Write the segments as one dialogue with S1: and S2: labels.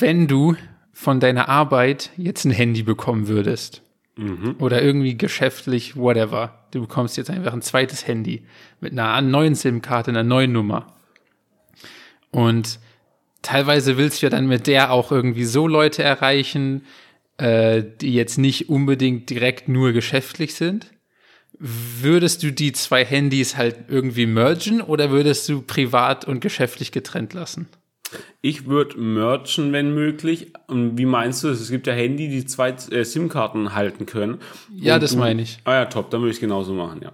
S1: wenn du von deiner Arbeit jetzt ein Handy bekommen würdest oder irgendwie geschäftlich, whatever, du bekommst jetzt einfach ein zweites Handy mit einer neuen SIM-Karte, einer neuen Nummer. Und teilweise willst du ja dann mit der auch irgendwie so Leute erreichen, äh, die jetzt nicht unbedingt direkt nur geschäftlich sind. Würdest du die zwei Handys halt irgendwie mergen oder würdest du privat und geschäftlich getrennt lassen?
S2: Ich würde merchen, wenn möglich. Und wie meinst du das? Es gibt ja Handy, die zwei äh, SIM-Karten halten können.
S1: Ja, das meine ich.
S2: Ah ja, top, dann würde ich es genauso machen, ja.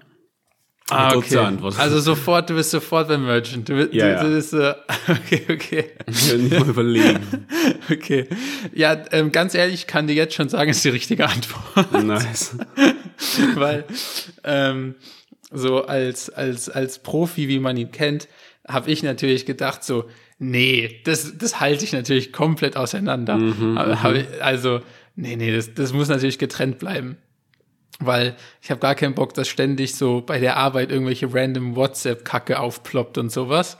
S1: Ah, okay. Also sofort, du bist sofort beim Merchant. Du,
S2: Ja,
S1: du, du bist, äh, okay, okay.
S2: Ich will nicht mal überlegen.
S1: Okay. Ja, ähm, ganz ehrlich, ich kann dir jetzt schon sagen, ist die richtige Antwort.
S2: nice.
S1: Weil ähm, so als, als, als Profi, wie man ihn kennt, habe ich natürlich gedacht, so, nee, das, das halte ich natürlich komplett auseinander. Hab ich, also, nee, nee, das, das muss natürlich getrennt bleiben. Weil ich habe gar keinen Bock, dass ständig so bei der Arbeit irgendwelche random WhatsApp-Kacke aufploppt und sowas.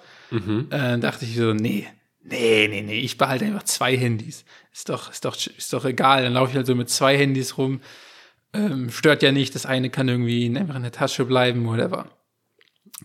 S1: Äh, dann dachte ich so, nee, nee, nee, nee, ich behalte einfach zwei Handys. Ist doch, ist doch, ist doch egal. Dann laufe ich halt so mit zwei Handys rum. Ähm, stört ja nicht, das eine kann irgendwie einfach in der Tasche bleiben, whatever.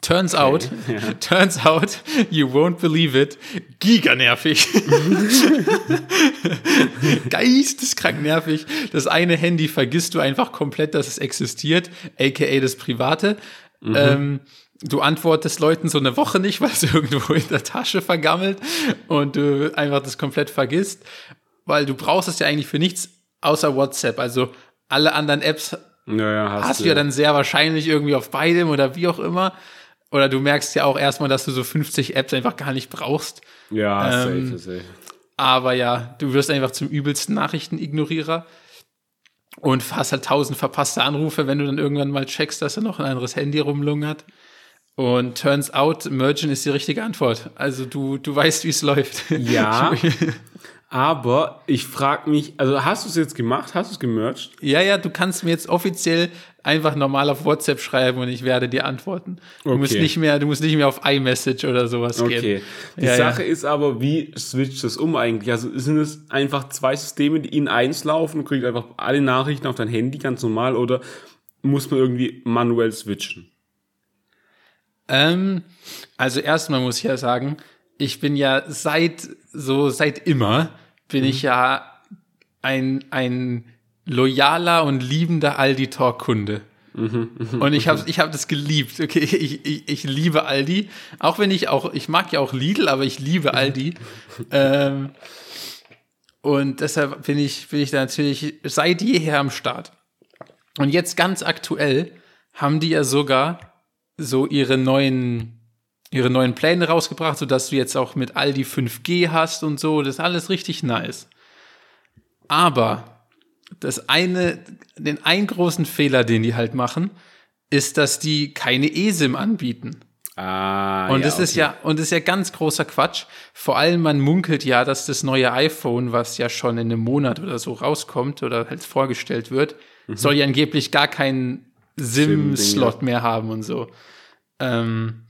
S1: Turns out, turns out, you won't believe it, giganervig. Geisteskrank nervig. Das eine Handy vergisst du einfach komplett, dass es existiert, aka das private. Ähm, du antwortest Leuten so eine Woche nicht, weil es irgendwo in der Tasche vergammelt und du einfach das komplett vergisst, weil du brauchst es ja eigentlich für nichts außer WhatsApp. Also alle anderen Apps
S2: Ja, ja, hast,
S1: hast du ja dann sehr wahrscheinlich irgendwie auf beidem oder wie auch immer. Oder du merkst ja auch erstmal, dass du so 50 Apps einfach gar nicht brauchst.
S2: Ja,
S1: ähm,
S2: safe, safe.
S1: Aber ja, du wirst einfach zum übelsten Nachrichtenignorierer und hast halt tausend verpasste Anrufe, wenn du dann irgendwann mal checkst, dass da noch ein anderes Handy rumlungert. Und turns out, Mergen ist die richtige Antwort. Also du, du weißt, wie es läuft.
S2: Ja. Aber ich frage mich, also hast du es jetzt gemacht? Hast du es gemerged?
S1: Ja, ja, du kannst mir jetzt offiziell einfach normal auf WhatsApp schreiben und ich werde dir antworten. Du musst
S2: Okay.
S1: nicht mehr, du musst nicht mehr auf iMessage oder sowas
S2: Okay.
S1: gehen.
S2: Die
S1: Ja,
S2: Sache
S1: ja.
S2: ist aber, wie switcht das um eigentlich? Also sind es einfach zwei Systeme, die in eins laufen und kriegt einfach alle Nachrichten auf dein Handy ganz normal oder muss man irgendwie manuell switchen?
S1: Ähm, also erstmal muss ich ja sagen, ich bin ja seit so seit immer bin ich ja ein ein loyaler und liebender Aldi Talk Kunde. Und ich habe ich hab das geliebt. Okay, ich, ich, ich liebe Aldi, auch wenn ich auch ich mag ja auch Lidl, aber ich liebe Aldi. ähm, und deshalb bin ich bin ich da natürlich seit jeher am Start. Und jetzt ganz aktuell haben die ja sogar so ihre neuen, ihre neuen Pläne rausgebracht, sodass du jetzt auch mit Aldi 5G hast und so. Das ist alles richtig nice. Aber das eine, den einen großen Fehler, den die halt machen, ist, dass die keine eSIM anbieten.
S2: Ah,
S1: Und das ist ja, und das ist ja ganz großer Quatsch. Vor allem, man munkelt ja, dass das neue iPhone, was ja schon in einem Monat oder so rauskommt oder halt vorgestellt wird, soll ja angeblich gar keinen SIM-Slot mehr haben und so. Ähm,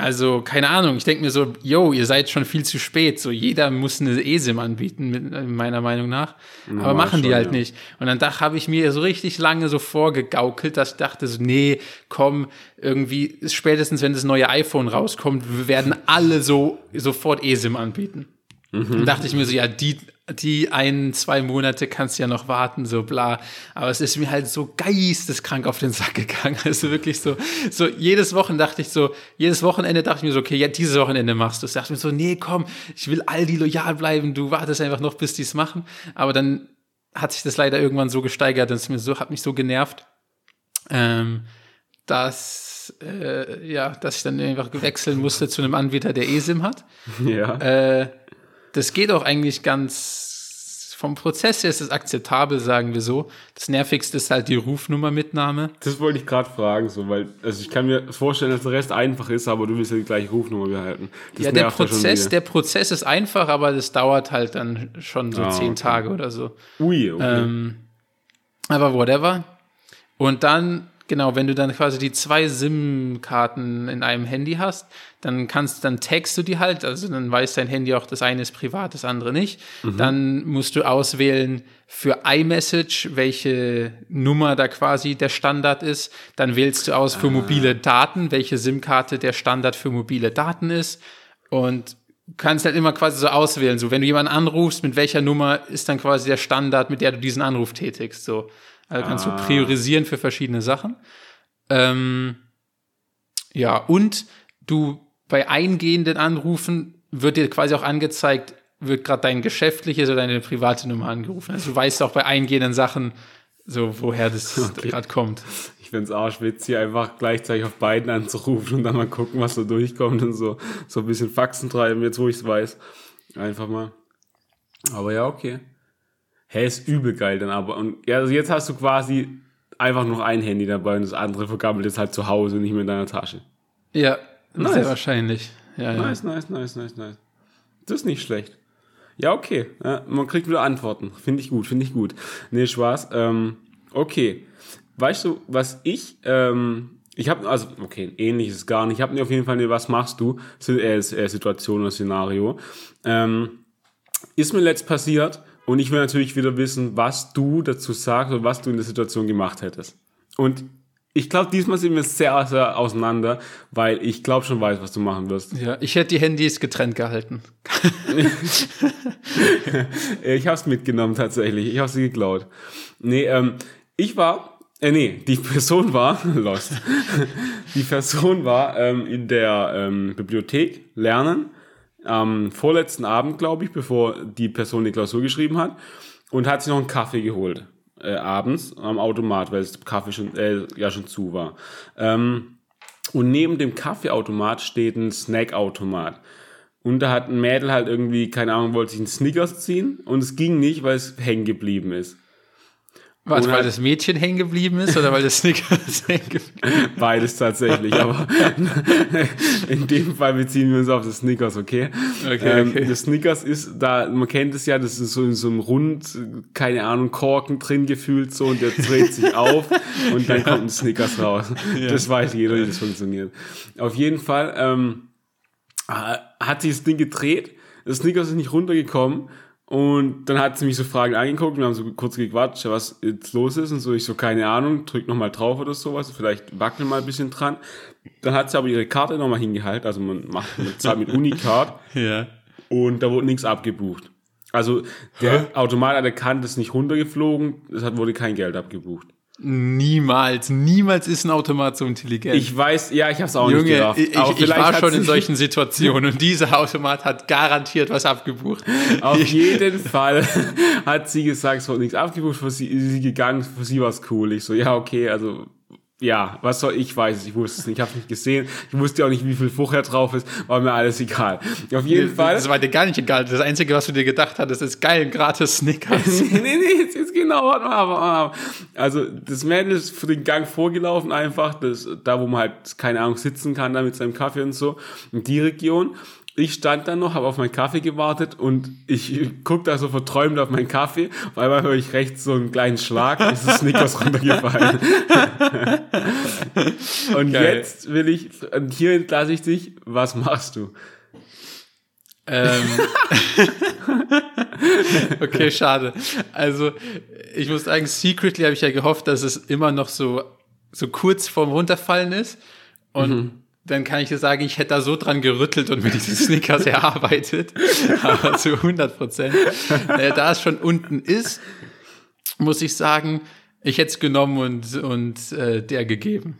S1: also, keine Ahnung, ich denke mir so, yo, ihr seid schon viel zu spät. So, jeder muss eine eSIM anbieten, mit, meiner Meinung nach. Aber
S2: Normal
S1: machen die
S2: schon,
S1: halt
S2: ja.
S1: nicht. Und dann habe ich mir so richtig lange so vorgegaukelt, dass ich dachte so, nee, komm, irgendwie, spätestens wenn das neue iPhone rauskommt, werden alle so sofort eSIM anbieten. Dann dachte ich mir so, ja, die, die ein, zwei Monate kannst du ja noch warten, so bla. Aber es ist mir halt so geisteskrank auf den Sack gegangen. Also wirklich so, so jedes Wochenende dachte ich so, jedes Wochenende dachte ich mir so, okay, ja, dieses Wochenende machst du es. Dachte mir so, nee, komm, ich will Aldi loyal bleiben, du wartest einfach noch, bis die es machen. Aber dann hat sich das leider irgendwann so gesteigert, dass es mir so, hat mich so genervt, ähm, dass, äh, ja, dass ich dann einfach wechseln musste zu einem Anbieter, der eSIM hat.
S2: Ja.
S1: Äh, das geht auch eigentlich ganz, vom Prozess her ist es akzeptabel, sagen wir so. Das nervigste ist halt die Rufnummermitnahme.
S2: Das wollte ich gerade fragen, so, weil, also ich kann mir vorstellen, dass der Rest einfach ist, aber du willst ja die gleiche Rufnummer behalten. Das
S1: ja, der Prozess, der Prozess ist einfach, aber das dauert halt dann schon so
S2: Ah,
S1: zehn
S2: okay.
S1: Tage oder so.
S2: Ui, okay.
S1: Ähm, aber whatever. Und dann genau, wenn du dann quasi die zwei SIM-Karten in einem Handy hast, dann kannst, dann tagst du die halt, also dann weiß dein Handy auch, das eine ist privat, das andere nicht. Dann musst du auswählen für iMessage, welche Nummer da quasi der Standard ist. Dann wählst du aus für mobile Daten, welche SIM-Karte der Standard für mobile Daten ist. Und kannst halt immer quasi so auswählen. So, wenn du jemanden anrufst, mit welcher Nummer ist dann quasi der Standard, mit der du diesen Anruf tätigst. So, also kannst du priorisieren für verschiedene Sachen. Ähm, ja, und du bei eingehenden Anrufen wird dir quasi auch angezeigt, wird gerade dein geschäftliches oder deine private Nummer angerufen. Also du weißt auch bei eingehenden Sachen, so woher das gerade kommt.
S2: Ich find's arschwitz, hier einfach gleichzeitig auf beiden anzurufen und dann mal gucken, was so durchkommt und so, so ein bisschen Faxen treiben, jetzt wo ich's weiß. Einfach mal. Aber ja, okay. Hä, ist übel geil dann aber. Und ja, also jetzt hast du quasi einfach noch ein Handy dabei und das andere vergammelt jetzt halt zu Hause und nicht mehr in deiner Tasche.
S1: Ja,
S2: Nice.
S1: sehr wahrscheinlich. Ja, ja.
S2: Nice, nice, nice, nice, nice. Das ist nicht schlecht. Ja, okay. Ja, man kriegt wieder Antworten. Finde ich gut, finde ich gut. Nee, Spaß. Ähm, okay. Weißt du, was ich, ähm, ich habe, also, okay, ähnliches gar nicht. Ich habe mir auf jeden Fall eine Was machst du? Äh, äh, Situation oder Szenario. Ähm, ist mir letzt passiert und ich will natürlich wieder wissen, was du dazu sagst und was du in der Situation gemacht hättest. Und ich glaube, diesmal sind wir sehr, sehr auseinander, weil ich glaube schon weiß, was du machen wirst.
S1: ja, ich hätte die Handys getrennt gehalten.
S2: Ich habe es mitgenommen tatsächlich. Ich habe sie geklaut. Nee, ähm, ich war, äh, nee, die Person war, lost. Die Person war ähm, in der ähm, Bibliothek lernen, am vorletzten Abend, glaube ich, bevor die Person die Klausur geschrieben hat und hat sich noch einen Kaffee geholt. Äh, abends am Automat, weil das Kaffee schon, äh, ja schon zu war. Ähm, und neben dem Kaffeeautomat steht ein Snackautomat. Und da hat ein Mädel halt irgendwie, keine Ahnung, wollte sich einen Snickers ziehen und es ging nicht, weil es hängen geblieben ist.
S1: Was, weil das Mädchen hängen geblieben ist oder weil das Snickers hängen geblieben ist?
S2: Beides tatsächlich, aber in dem Fall beziehen wir uns auf das Snickers, okay?
S1: Okay,
S2: ähm,
S1: okay.
S2: Das Snickers ist da, man kennt es ja, das ist so in so einem Rund, keine Ahnung, Korken drin gefühlt so und der dreht sich auf und dann kommt ein Snickers raus. Das weiß jeder, wie das funktioniert. Auf jeden Fall ähm, hat sich das Ding gedreht, das Snickers ist nicht runtergekommen und dann hat sie mich so Fragen angeguckt, wir haben so kurz gequatscht, was jetzt los ist und so, ich so, keine Ahnung, drück nochmal drauf oder sowas, vielleicht wackel mal ein bisschen dran. Dann hat sie aber ihre Karte nochmal hingehalten, also man macht man zahlt mit Unicard
S1: Ja.
S2: und da wurde nichts abgebucht. Also der Automat hat erkannt, es ist nicht runtergeflogen, es hat, wurde kein Geld abgebucht.
S1: Niemals, niemals ist ein Automat so intelligent.
S2: Ich weiß, ja, ich habe es auch nicht
S1: Junge, ich,
S2: aber
S1: ich, ich
S2: vielleicht
S1: war schon in solchen Situationen und dieser Automat hat garantiert was abgebucht.
S2: Auf jeden Fall hat sie gesagt, es wurde nichts abgebucht, für sie ist sie gegangen, für sie war es cool. Ich so, ja, okay, also ja, was soll ich weiß, es, ich wusste es nicht, ich habe nicht gesehen, ich wusste auch nicht, wie viel vorher drauf ist, war mir alles egal. Auf jeden Fall.
S1: Das war dir gar nicht egal. Das Einzige, was du dir gedacht hattest, ist geil, gratis Snickers.
S2: nee, nee, nee, jetzt, jetzt genau, warte mal, warte mal. Also, das Mädel ist für den Gang vorgelaufen einfach, das, da wo man halt, keine Ahnung, sitzen kann, da mit seinem Kaffee und so, in die Region. Ich stand dann noch, habe auf meinen Kaffee gewartet und ich guck da so verträumt auf meinen Kaffee. Auf einmal höre ich rechts so einen kleinen Schlag und es ist Snickers runtergefallen. und
S1: Geil.
S2: jetzt will ich, und hier entlasse ich dich, was machst du?
S1: ähm, okay, schade. Also, ich muss sagen, secretly habe ich ja gehofft, dass es immer noch so, so kurz vorm Runterfallen ist. Und dann kann ich dir sagen, ich hätte da so dran gerüttelt und mir diese Snickers erarbeitet. Aber zu 100 Prozent. Äh, da es schon unten ist, muss ich sagen, ich hätte es genommen und, und äh, der gegeben.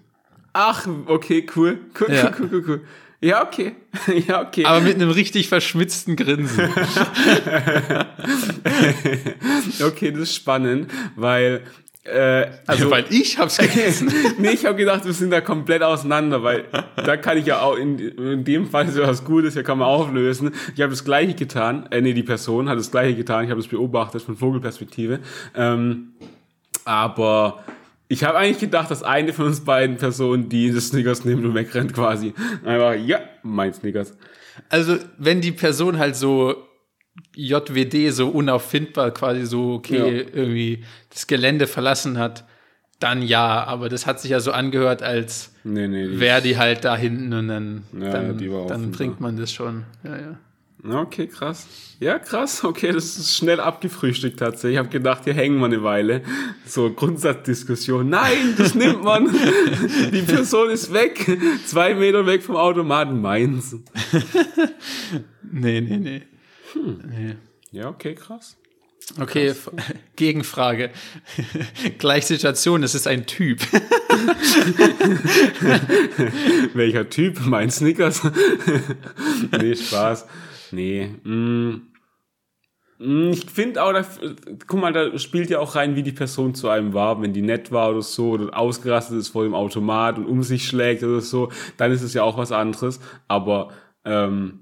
S2: Ach, okay, cool, cool,
S1: Ja.
S2: cool, cool, cool, cool. Ja, okay. ja, okay.
S1: Aber mit einem richtig verschmitzten Grinsen.
S2: Okay, das ist spannend, weil äh, also
S1: Weil ich hab's gegessen.
S2: nee, ich habe gedacht, wir sind da komplett auseinander, weil da kann ich ja auch in, in dem Fall ist ja was Gutes, ja kann man auflösen. Ich habe das gleiche getan, äh, nee, die Person hat das gleiche getan, ich habe das beobachtet von Vogelperspektive. Ähm, aber ich habe eigentlich gedacht, dass eine von uns beiden Personen, die das Snickers nimmt und wegrennt quasi, einfach, ja, mein Snickers.
S1: Also, wenn die Person halt so JWD so unauffindbar quasi so, okay,
S2: Ja.
S1: irgendwie das Gelände verlassen hat, dann ja, aber das hat sich ja so angehört, als
S2: Nee, nee. die-
S1: wäre die halt da hinten und dann,
S2: Ja,
S1: dann, dann trinkt man das schon. Ja, ja.
S2: Okay, krass. Ja, krass. Okay, das ist schnell abgefrühstückt tatsächlich. Ich habe gedacht, hier hängen wir eine Weile. So Grundsatzdiskussion. Nein, das nimmt man. Die Person ist weg. Zwei Meter weg vom Automaten. Meins.
S1: Nee, nee, nee.
S2: Hm.
S1: nee.
S2: Ja, okay, krass.
S1: Okay, F- Gegenfrage. Gleich Situation, es ist ein Typ.
S2: Welcher Typ? Mein Snickers? nee, Spaß. Nee. Mm. Mm, Ich finde auch, da, guck mal, da spielt ja auch rein, wie die Person zu einem war. Wenn die nett war oder so, oder ausgerastet ist vor dem Automat und um sich schlägt oder so, dann ist es ja auch was anderes. Aber ähm,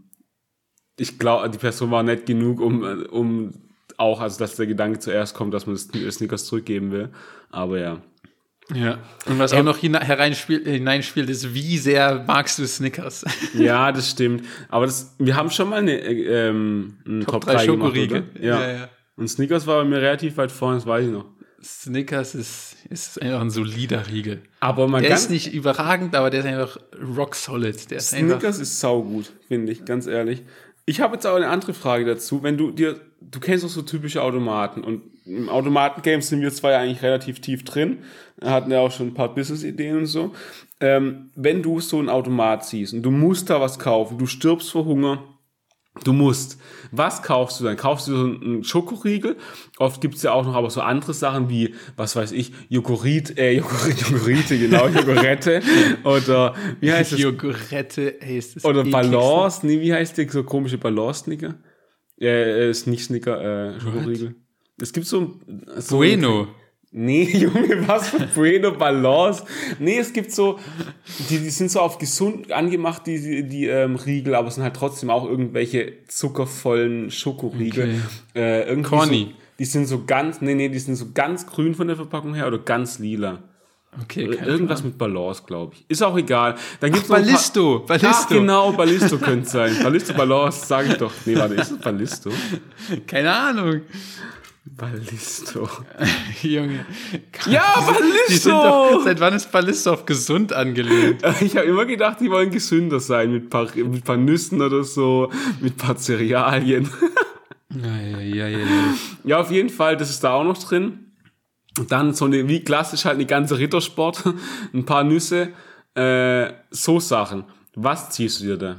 S2: ich glaube, die Person war nett genug, um, um auch, also dass der Gedanke zuerst kommt, dass man das Snickers zurückgeben will. Aber ja.
S1: Ja. Und was auch noch hina- hereinspiel- hineinspielt, ist, wie sehr magst du Snickers?
S2: Ja, das stimmt. Aber das, wir haben schon mal eine, äh, ähm, einen Top, 3 gemacht,
S1: Schokoriegel.
S2: oder? Ja.
S1: Ja, ja.
S2: Und Snickers war bei mir relativ weit vorne, das weiß ich noch.
S1: Snickers ist, ist einfach ein solider Riegel.
S2: Aber man
S1: Der ist nicht überragend, aber der ist einfach rock solid. Der ist einfach,
S2: Snickers ist saugut, finde ich, ganz ehrlich. Ich habe jetzt auch eine andere Frage dazu. Wenn du dir, du kennst doch so typische Automaten und im Automaten-Game sind wir zwei eigentlich relativ tief drin. Hatten ja auch schon ein paar Business-Ideen und so. Ähm, wenn du so einen Automat siehst und du musst da was kaufen, du stirbst vor Hunger, Du musst. Was kaufst du dann? Kaufst du so einen Schokoriegel? Oft gibt's ja auch noch aber so andere Sachen wie, was weiß ich, Joghurt, äh, Joghurt, Joghurite, genau, Jogurette. Oder, wie heißt das?
S1: Jogurette, ey, ist das
S2: Oder
S1: ekligste.
S2: Balance, nee, wie heißt der so komische Balance-Snicker? Äh, ist nicht Snicker, äh, Schokoriegel. Es gibt so ein... So
S1: Bueno.
S2: Nee, Junge, was für Bueno Balance? Nee, es gibt so, die, die sind so auf gesund angemacht, die, die, die ähm, Riegel, aber es sind halt trotzdem auch irgendwelche zuckervollen Schokoriegel.
S1: Okay.
S2: Äh, irgendwie
S1: Corny.
S2: So, die sind so ganz, nee, nee, die sind so ganz grün von der Verpackung her oder ganz lila.
S1: Okay, keine
S2: Irgendwas mit Balance, glaube ich. Ist auch egal. Dann gibt's
S1: Ach, Ballisto, Ballisto.
S2: Ach, genau, Ballisto könnte es sein. Ballisto Balance, sage ich doch. Nee, warte, ist es Ballisto?
S1: Keine Ahnung.
S2: Ballisto.
S1: Junge.
S2: Ja, Ballisto!
S1: doch, seit wann ist Ballisto auf gesund angelehnt?
S2: Ich habe immer gedacht, die wollen gesünder sein mit paar, mit paar Nüssen oder so, mit paar Cerealien.
S1: Ja, ja, ja, ja.
S2: Ja, auf jeden Fall, das ist da auch noch drin. Und dann so eine, wie klassisch halt eine ganze Rittersport, ein paar Nüsse, äh, so Sachen. Was ziehst du dir da?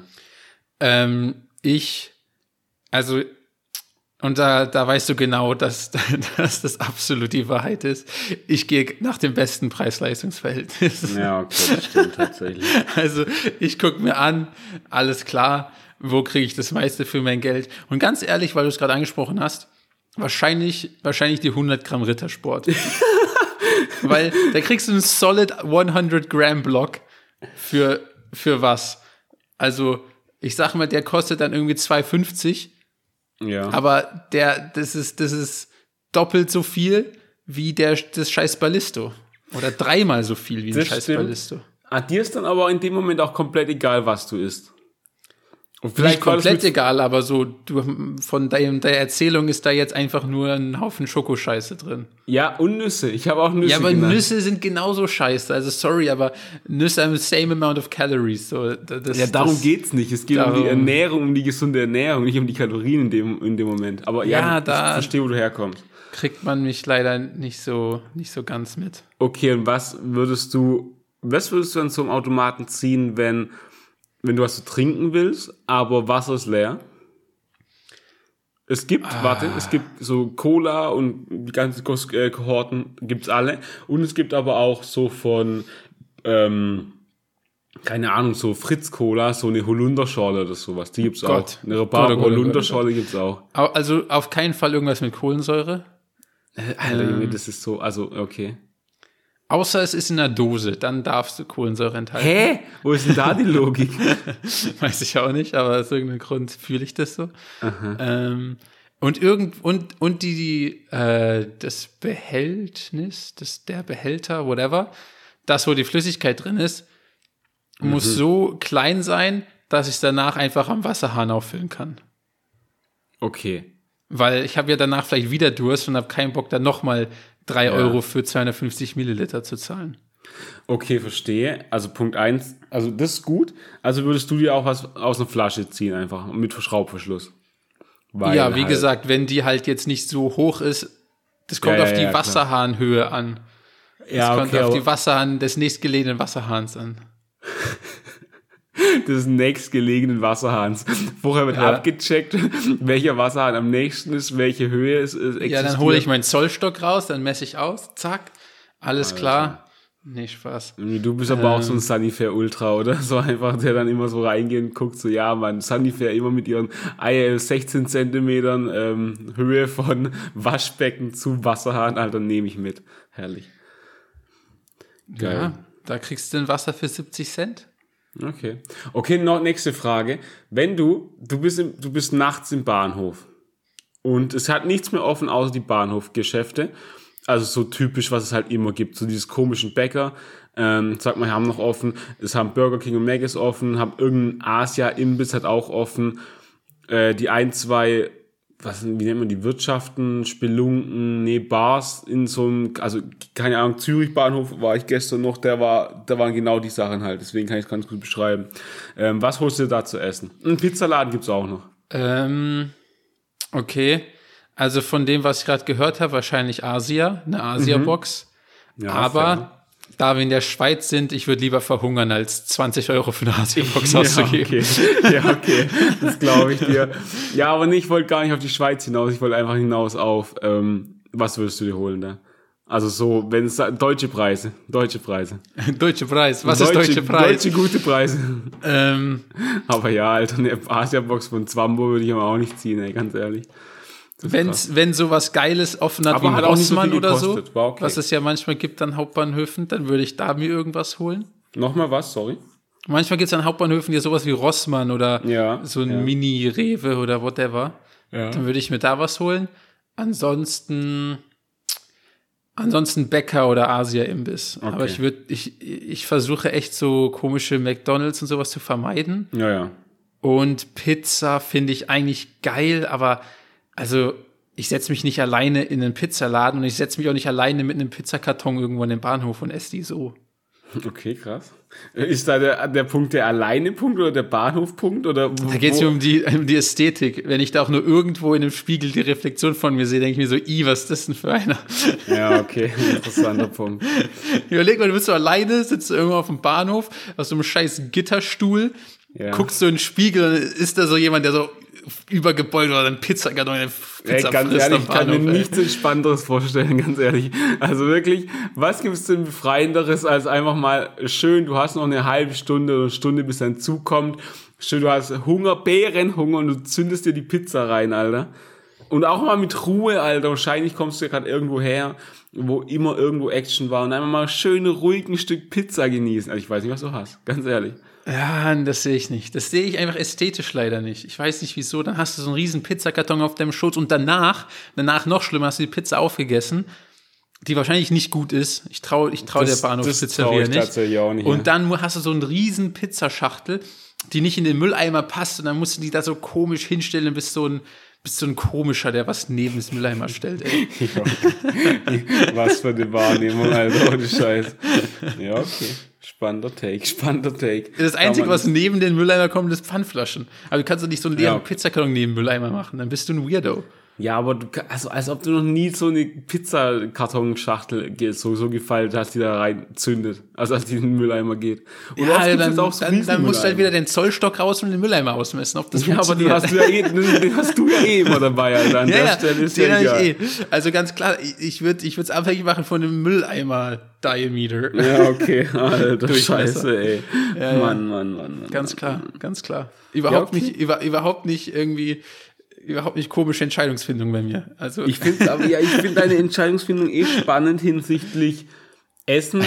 S1: Ähm, ich, also, und da, da weißt du genau, dass, dass das absolut die Wahrheit ist. Ich gehe nach dem besten Preis-Leistungs-Verhältnis.
S2: Ja, okay, das stimmt tatsächlich.
S1: Also ich gucke mir an, alles klar, wo kriege ich das meiste für mein Geld? Und ganz ehrlich, weil du es gerade angesprochen hast, wahrscheinlich, wahrscheinlich die 100 Gramm Rittersport. weil da kriegst du einen solid 100 Gramm Block für, für was? Also ich sag mal, der kostet dann irgendwie 2,50,
S2: Ja.
S1: aber der, das ist, das ist doppelt so viel wie der, das scheiß Ballisto. Oder dreimal so viel wie ein
S2: Das
S1: scheiß
S2: stimmt.
S1: Ballisto.
S2: Ah, dir ist dann aber in dem Moment auch komplett egal, was du isst. Und das
S1: komplett egal, aber so du, von deinem, der Erzählung ist da jetzt einfach nur ein Haufen Schokoscheiße drin.
S2: Ja, und Nüsse. Ich habe auch Nüsse
S1: Ja, aber
S2: genannt.
S1: Nüsse sind genauso scheiße. Also sorry, aber Nüsse haben the same amount of calories. So, da- das,
S2: Ja, darum
S1: das,
S2: geht's nicht. Es geht um
S1: darum-
S2: die Ernährung, um die gesunde Ernährung, nicht um die Kalorien in dem, in dem Moment. Aber ja,
S1: Ja,
S2: ich
S1: da-
S2: verstehe, wo du herkommst.
S1: kriegt man mich leider nicht so, nicht so ganz mit.
S2: Okay, und was würdest du, was würdest du an so einem Automaten ziehen, wenn, wenn du was zu trinken willst, aber Wasser ist leer? Es gibt,
S1: Ah.
S2: warte, es gibt so Cola und die ganzen Kos- äh, Kohorten gibt's alle. Und es gibt aber auch so von, ähm, keine Ahnung, so Fritz Cola, so eine Holunderschorle oder sowas. Die gibt's
S1: Gott.
S2: auch. Eine
S1: Gott,
S2: Rhabarber-Holunderschorle gibt's auch.
S1: Au- Also auf keinen Fall irgendwas mit Kohlensäure.
S2: Alter,
S1: Ähm.
S2: Das ist so, also, okay.
S1: Außer es ist in einer Dose, dann darfst du Kohlensäure enthalten.
S2: Hä? Wo ist denn da die Logik?
S1: Weiß ich auch nicht, aber aus irgendeinem Grund fühle ich das so. Ähm, und irgend und und die, die äh, das Behältnis, das der Behälter, whatever, das wo die Flüssigkeit drin ist, muss so klein sein, dass ich es danach einfach am Wasserhahn auffüllen kann.
S2: Okay.
S1: Weil ich habe ja danach vielleicht wieder Durst und habe keinen Bock, da nochmal drei Euro für 250 Milliliter zu zahlen.
S2: Okay, verstehe. Also Punkt eins, also das ist gut. Also würdest du dir auch was aus einer Flasche ziehen, einfach mit Schraubverschluss. Weil
S1: ja, wie
S2: halt-
S1: gesagt, wenn die halt jetzt nicht so hoch ist, das kommt
S2: Ja,
S1: auf
S2: ja,
S1: die
S2: ja.
S1: Wasserhahnhöhe an. Das
S2: ja,
S1: kommt
S2: okay,
S1: auf die Wasserhahn des nächstgelegenen Wasserhahns an.
S2: des nächstgelegenen Wasserhahns. Vorher wird
S1: Ja.
S2: abgecheckt, welcher Wasserhahn am nächsten ist, welche Höhe es ist.
S1: Ja, dann hole ich meinen Zollstock raus, dann messe ich aus, zack, alles klar. Nee, Spaß.
S2: Du bist aber auch so
S1: Ähm.
S2: ein Sunnyfair Ultra, oder? So einfach, der dann immer so reingeht und guckt, so, ja, man, Sunnyfair immer mit ihren äh, 16 Zentimetern ähm, Höhe von Waschbecken zu Wasserhahn, Alter, nehme ich mit. Herrlich. Geil.
S1: Ja, da kriegst du ein Wasser für 70 Cent.
S2: Okay. Okay, noch nächste Frage. Wenn du, du bist, im, du bist nachts im Bahnhof und es hat nichts mehr offen außer die Bahnhofgeschäfte. Also so typisch, was es halt immer gibt. So dieses komischen Bäcker. Ähm, sag mal, haben noch offen. Es haben Burger King und Maggis offen, haben irgendein Asia-Imbiss hat auch offen. Äh, die ein, zwei, was, wie nennt man die, Wirtschaften, Spelunken, nee, Bars in so einem, also keine Ahnung, Zürich Bahnhof war ich gestern noch, der war, da waren genau die Sachen halt, deswegen kann ich es ganz gut beschreiben. Ähm, was holst du da zu essen? Ein Pizzaladen gibt's auch noch.
S1: Ähm, okay. Also von dem, was ich gerade gehört habe, wahrscheinlich Asia, eine Asia-Box.
S2: Ja,
S1: Aber
S2: fair.
S1: Da wir in der Schweiz sind, ich würde lieber verhungern, als 20 Euro für eine Asia-Box
S2: ja,
S1: auszugeben.
S2: okay. ja, okay, das glaube ich dir. Ja, aber nee, ich wollte gar nicht auf die Schweiz hinaus, ich wollte einfach hinaus auf, ähm, was würdest du dir holen da? Also so, wenn es deutsche Preise, deutsche Preise.
S1: Deutsche Preis. Was ist deutsche Preis?
S2: Deutsche gute Preise.
S1: Ähm,
S2: Aber ja, Alter, eine Asia-Box von Zwambo würde ich aber auch nicht ziehen, ey, ganz ehrlich.
S1: Wenn's, wenn sowas Geiles offen hat
S2: Aber
S1: wie ein
S2: hat so
S1: Rossmann
S2: viel
S1: oder so,
S2: okay.
S1: was es ja manchmal gibt an Hauptbahnhöfen, dann würde ich da mir irgendwas holen.
S2: Nochmal was, sorry?
S1: Manchmal gibt es an Hauptbahnhöfen ja sowas wie Rossmann oder
S2: Ja,
S1: so ein
S2: ja.
S1: Mini-Rewe oder whatever.
S2: Ja.
S1: Dann würde ich mir da was holen. Ansonsten, ansonsten Bäcker oder Asia-Imbiss. Aber ich würde, ich, ich versuche echt so komische McDonalds und sowas zu vermeiden.
S2: Ja, ja.
S1: Und Pizza finde ich eigentlich geil, aber also ich setze mich nicht alleine in einen Pizzaladen und ich setze mich auch nicht alleine mit einem Pizzakarton irgendwo in den Bahnhof und esse die so.
S2: Okay, krass. Ist da der, der Punkt der Alleine-Punkt oder der Bahnhof-Punkt? Oder
S1: Da geht es mir um die, um die Ästhetik. Wenn ich da auch nur irgendwo in einem Spiegel die Reflexion von mir sehe, denke ich mir so, i, was ist das denn für einer?
S2: Ja, okay, interessanter Punkt.
S1: Überleg mal, du bist so alleine, sitzt du irgendwo auf dem Bahnhof, auf so einem scheiß Gitterstuhl,
S2: Ja.
S1: guckst du in den Spiegel und ist da so jemand, der so übergebeugt oder ein Pizzakarton,
S2: Ey,
S1: Pizza
S2: ganz
S1: frisst
S2: ehrlich, ich kann mir
S1: ey.
S2: nichts Entspannteres vorstellen, ganz ehrlich. Also wirklich, was gibt's denn Befreienderes als einfach mal schön, du hast noch eine halbe Stunde oder Stunde, bis dein Zug kommt. Schön, du hast Hunger, Bärenhunger und du zündest dir die Pizza rein, Alter. Und auch mal mit Ruhe, Alter. Wahrscheinlich kommst du ja gerade irgendwo her, wo immer irgendwo Action war und einfach mal schön ruhig ein Stück Pizza genießen. Also ich weiß nicht, was du hast, ganz ehrlich.
S1: Ja, das sehe ich nicht. Das sehe ich einfach ästhetisch leider nicht. Ich weiß nicht wieso. Dann hast du so einen riesen Pizzakarton auf deinem Schoß und danach, danach noch schlimmer, hast du die Pizza aufgegessen, die wahrscheinlich nicht gut ist. Ich traue ich trau der
S2: Das- das
S1: Bahnhofspizzeria nicht.
S2: tatsächlich auch nicht.
S1: Und dann hast du so einen riesen Pizzaschachtel, die nicht in den Mülleimer passt und dann musst du die da so komisch hinstellen und bist so ein, bist so ein komischer, der was neben das Mülleimer stellt. Ey.
S2: Ja. Was für eine Wahrnehmung, Alter, ohne Scheiß. Ja, okay. Spannender Take, spannender Take.
S1: Das Einzige, was neben den Mülleimer kommt, ist Pfandflaschen. Aber du kannst doch nicht so einen leeren
S2: Ja.
S1: Pizzakarton neben Mülleimer machen. Dann bist du ein Weirdo.
S2: Ja, aber du, also, als ob du noch nie so eine Pizzakartonschachtel so, so gefaltet hast, die da rein zündet. Also, als die in den Mülleimer geht. Und gibt's
S1: dann,
S2: auch so
S1: dann, dann musst du halt wieder den Zollstock raus und den Mülleimer ausmessen, ob das
S2: Ja, aber den hast du ja eh, den hast du ja eh immer dabei, Alter. An
S1: ja,
S2: der
S1: ja,
S2: Stelle ist
S1: den
S2: ja
S1: eh. Also ganz klar, ich- ich würde ich es abhängig machen von dem Mülleimer-Diameter.
S2: Ja, okay, Alter, scheiße, ey.
S1: Ja, ja.
S2: Mann, Mann, Mann, Mann.
S1: Ganz klar, ganz klar. Überhaupt
S2: Ja, okay.
S1: nicht, über, überhaupt nicht irgendwie, überhaupt nicht komische Entscheidungsfindung bei mir. Also
S2: Ich finde aber ja, ich finde deine Entscheidungsfindung eh spannend hinsichtlich Essen,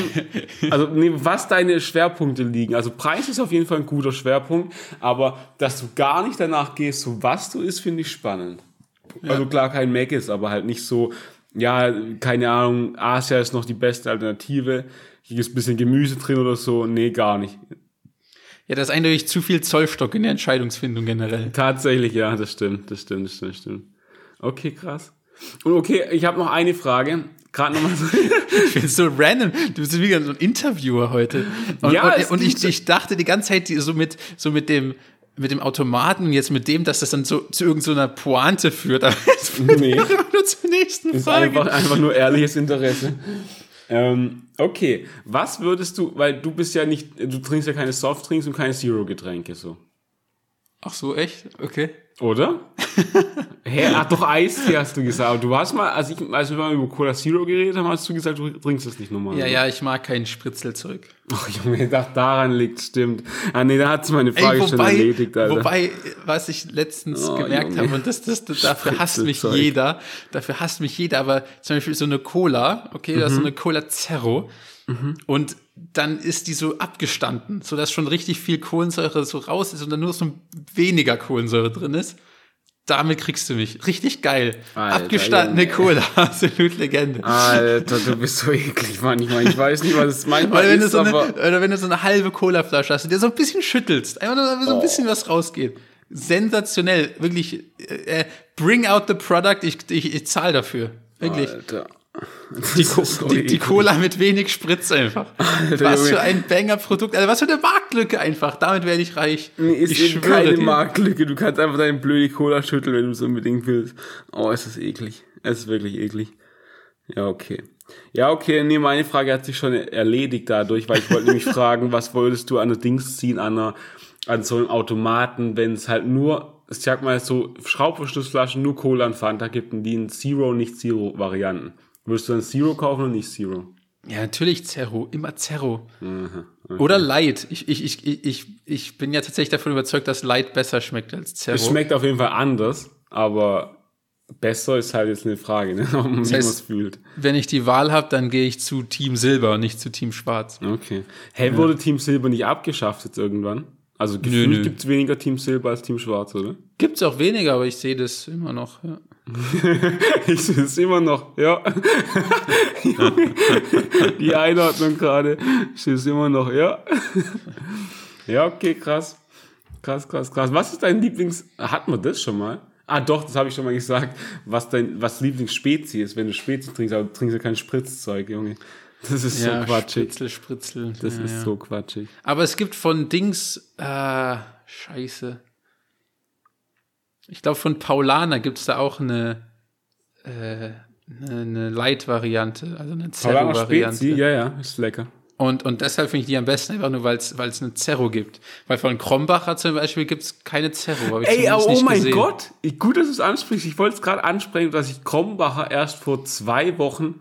S2: also nee, was deine Schwerpunkte liegen. Also Preis ist auf jeden Fall ein guter Schwerpunkt, aber dass du gar nicht danach gehst, so was du isst, finde ich spannend. Also klar kein Mac ist, aber halt nicht so, ja, keine Ahnung, Asia ist noch die beste Alternative. Hier ist ein bisschen Gemüse drin oder so. Nee, gar nicht.
S1: Ja, das ist eindeutig zu viel Zollstock in der Entscheidungsfindung generell.
S2: Tatsächlich, ja, das stimmt, das stimmt, das stimmt, das stimmt. Okay, krass. Und okay, ich habe noch eine Frage. gerade nochmal so.
S1: Ich bin so random. Du bist wie so ein Interviewer heute. Und,
S2: Ja,
S1: und,
S2: es
S1: und ich, ich dachte die ganze Zeit so mit, so mit dem, mit dem Automaten und jetzt mit dem, dass das dann so zu irgendeiner Pointe führt. Aber jetzt führt
S2: Nee.
S1: einfach nur zur nächsten
S2: Ist
S1: Frage.
S2: einfach, einfach nur ehrliches Interesse. Ähm, okay, was würdest du, weil du bist ja nicht, du trinkst ja keine Softdrinks und keine Zero-Getränke so.
S1: Ach so, echt? Okay.
S2: Oder? Hä, ach doch Eistee hast du gesagt. Du hast mal, als, ich, als wir mal über Cola Zero geredet haben, hast du gesagt, du trinkst das nicht normal.
S1: Ja, ja, ich mag keinen Spritzelzeug.
S2: Ach Junge, ich dachte, daran liegt, stimmt. Ah nee, da hat meine Frage
S1: Ey,
S2: schon
S1: wobei,
S2: erledigt, Alter.
S1: wobei, was ich letztens
S2: Oh,
S1: gemerkt
S2: Junge.
S1: habe, und das, das, das, dafür hasst mich jeder, dafür hasst mich jeder, aber zum Beispiel so eine Cola, okay, da ist so
S2: Mhm.
S1: eine Cola Zero, und dann ist die so abgestanden, sodass schon richtig viel Kohlensäure so raus ist und dann nur so weniger Kohlensäure drin ist. Damit kriegst du mich. Richtig geil.
S2: Alter,
S1: Abgestandene
S2: Junge.
S1: Cola. Absolut Legende.
S2: Alter, du bist so eklig manchmal. Ich weiß nicht, was es manchmal
S1: Oder wenn, du
S2: ist,
S1: so eine, oder wenn du so eine halbe Colaflasche hast und dir so ein bisschen schüttelst, einfach nur so ein
S2: Oh.
S1: bisschen was rausgeht. Sensationell, wirklich. Äh, bring out the product, ich, ich, ich zahle dafür. Wirklich.
S2: Alter.
S1: Die, die, die. Cola mit wenig Spritz einfach. was
S2: Junge.
S1: für ein Banger-Produkt. Also was für eine Marktlücke einfach. Damit werde ich reich.
S2: Nee, ist
S1: ich
S2: eben keine
S1: dir.
S2: Marktlücke. Du kannst einfach deine blöde Cola schütteln, wenn du es unbedingt willst. Oh, es ist eklig. Es ist wirklich eklig. Ja, okay. Ja, okay, nee, meine Frage hat sich schon erledigt dadurch, weil ich wollte nämlich fragen, was wolltest du an der Dings ziehen, an, einer, an so einem Automaten, wenn es halt nur, ich sag mal so, Schraubverschlussflaschen, nur Cola und Fanta gibt und die in Zero, nicht Zero-Varianten. Würdest du dann Zero kaufen oder nicht Zero?
S1: Ja, natürlich Zerro. Immer Zerro. Oder Light. Ich, ich, ich, ich- ich, bin ja tatsächlich davon überzeugt, dass Light besser schmeckt als Zerro.
S2: Es schmeckt auf jeden Fall anders, aber besser ist halt jetzt eine Frage, ne? wie man es
S1: heißt-
S2: fühlt.
S1: Wenn ich die Wahl habe, dann gehe ich zu Team Silber und nicht zu Team Schwarz.
S2: Okay. Hey, wurde Team Silber nicht abgeschafft jetzt irgendwann? Also gefühlt gibt es weniger Team Silber als Team Schwarz, oder?
S1: Gibt's auch weniger, aber ich sehe das immer noch. Ja.
S2: Ich sehe es immer noch, ja. Die Einordnung gerade. Ich sehe es immer noch, ja. Ja, okay, krass. Krass, krass, krass. Was ist dein Lieblings... Hatten wir das schon mal? Ah, doch, das habe ich schon mal gesagt. Was dein was Lieblingsspezie ist, wenn du Spezi trinkst, aber du trinkst ja kein Spritzzeug, Junge. Das ist so quatschig.
S1: Spritzel, Spritzel.
S2: Das
S1: ja,
S2: ist
S1: ja.
S2: so quatschig.
S1: Aber es gibt von Dings, äh, scheiße. Ich glaube, von Paulaner gibt's da auch eine, äh, eine, eine Light-Variante, also eine Zerro-Variante.
S2: Ja, ja, ist lecker.
S1: Und, und deshalb finde ich die am besten, einfach nur, weil es eine Zerro gibt. Weil von Krombacher zum Beispiel gibt's keine Zerro.
S2: Ey, oh
S1: nicht
S2: mein
S1: gesehen.
S2: Gott, ich- gut, dass du es ansprichst. Ich wollte es gerade ansprechen, dass ich Krombacher erst vor zwei Wochen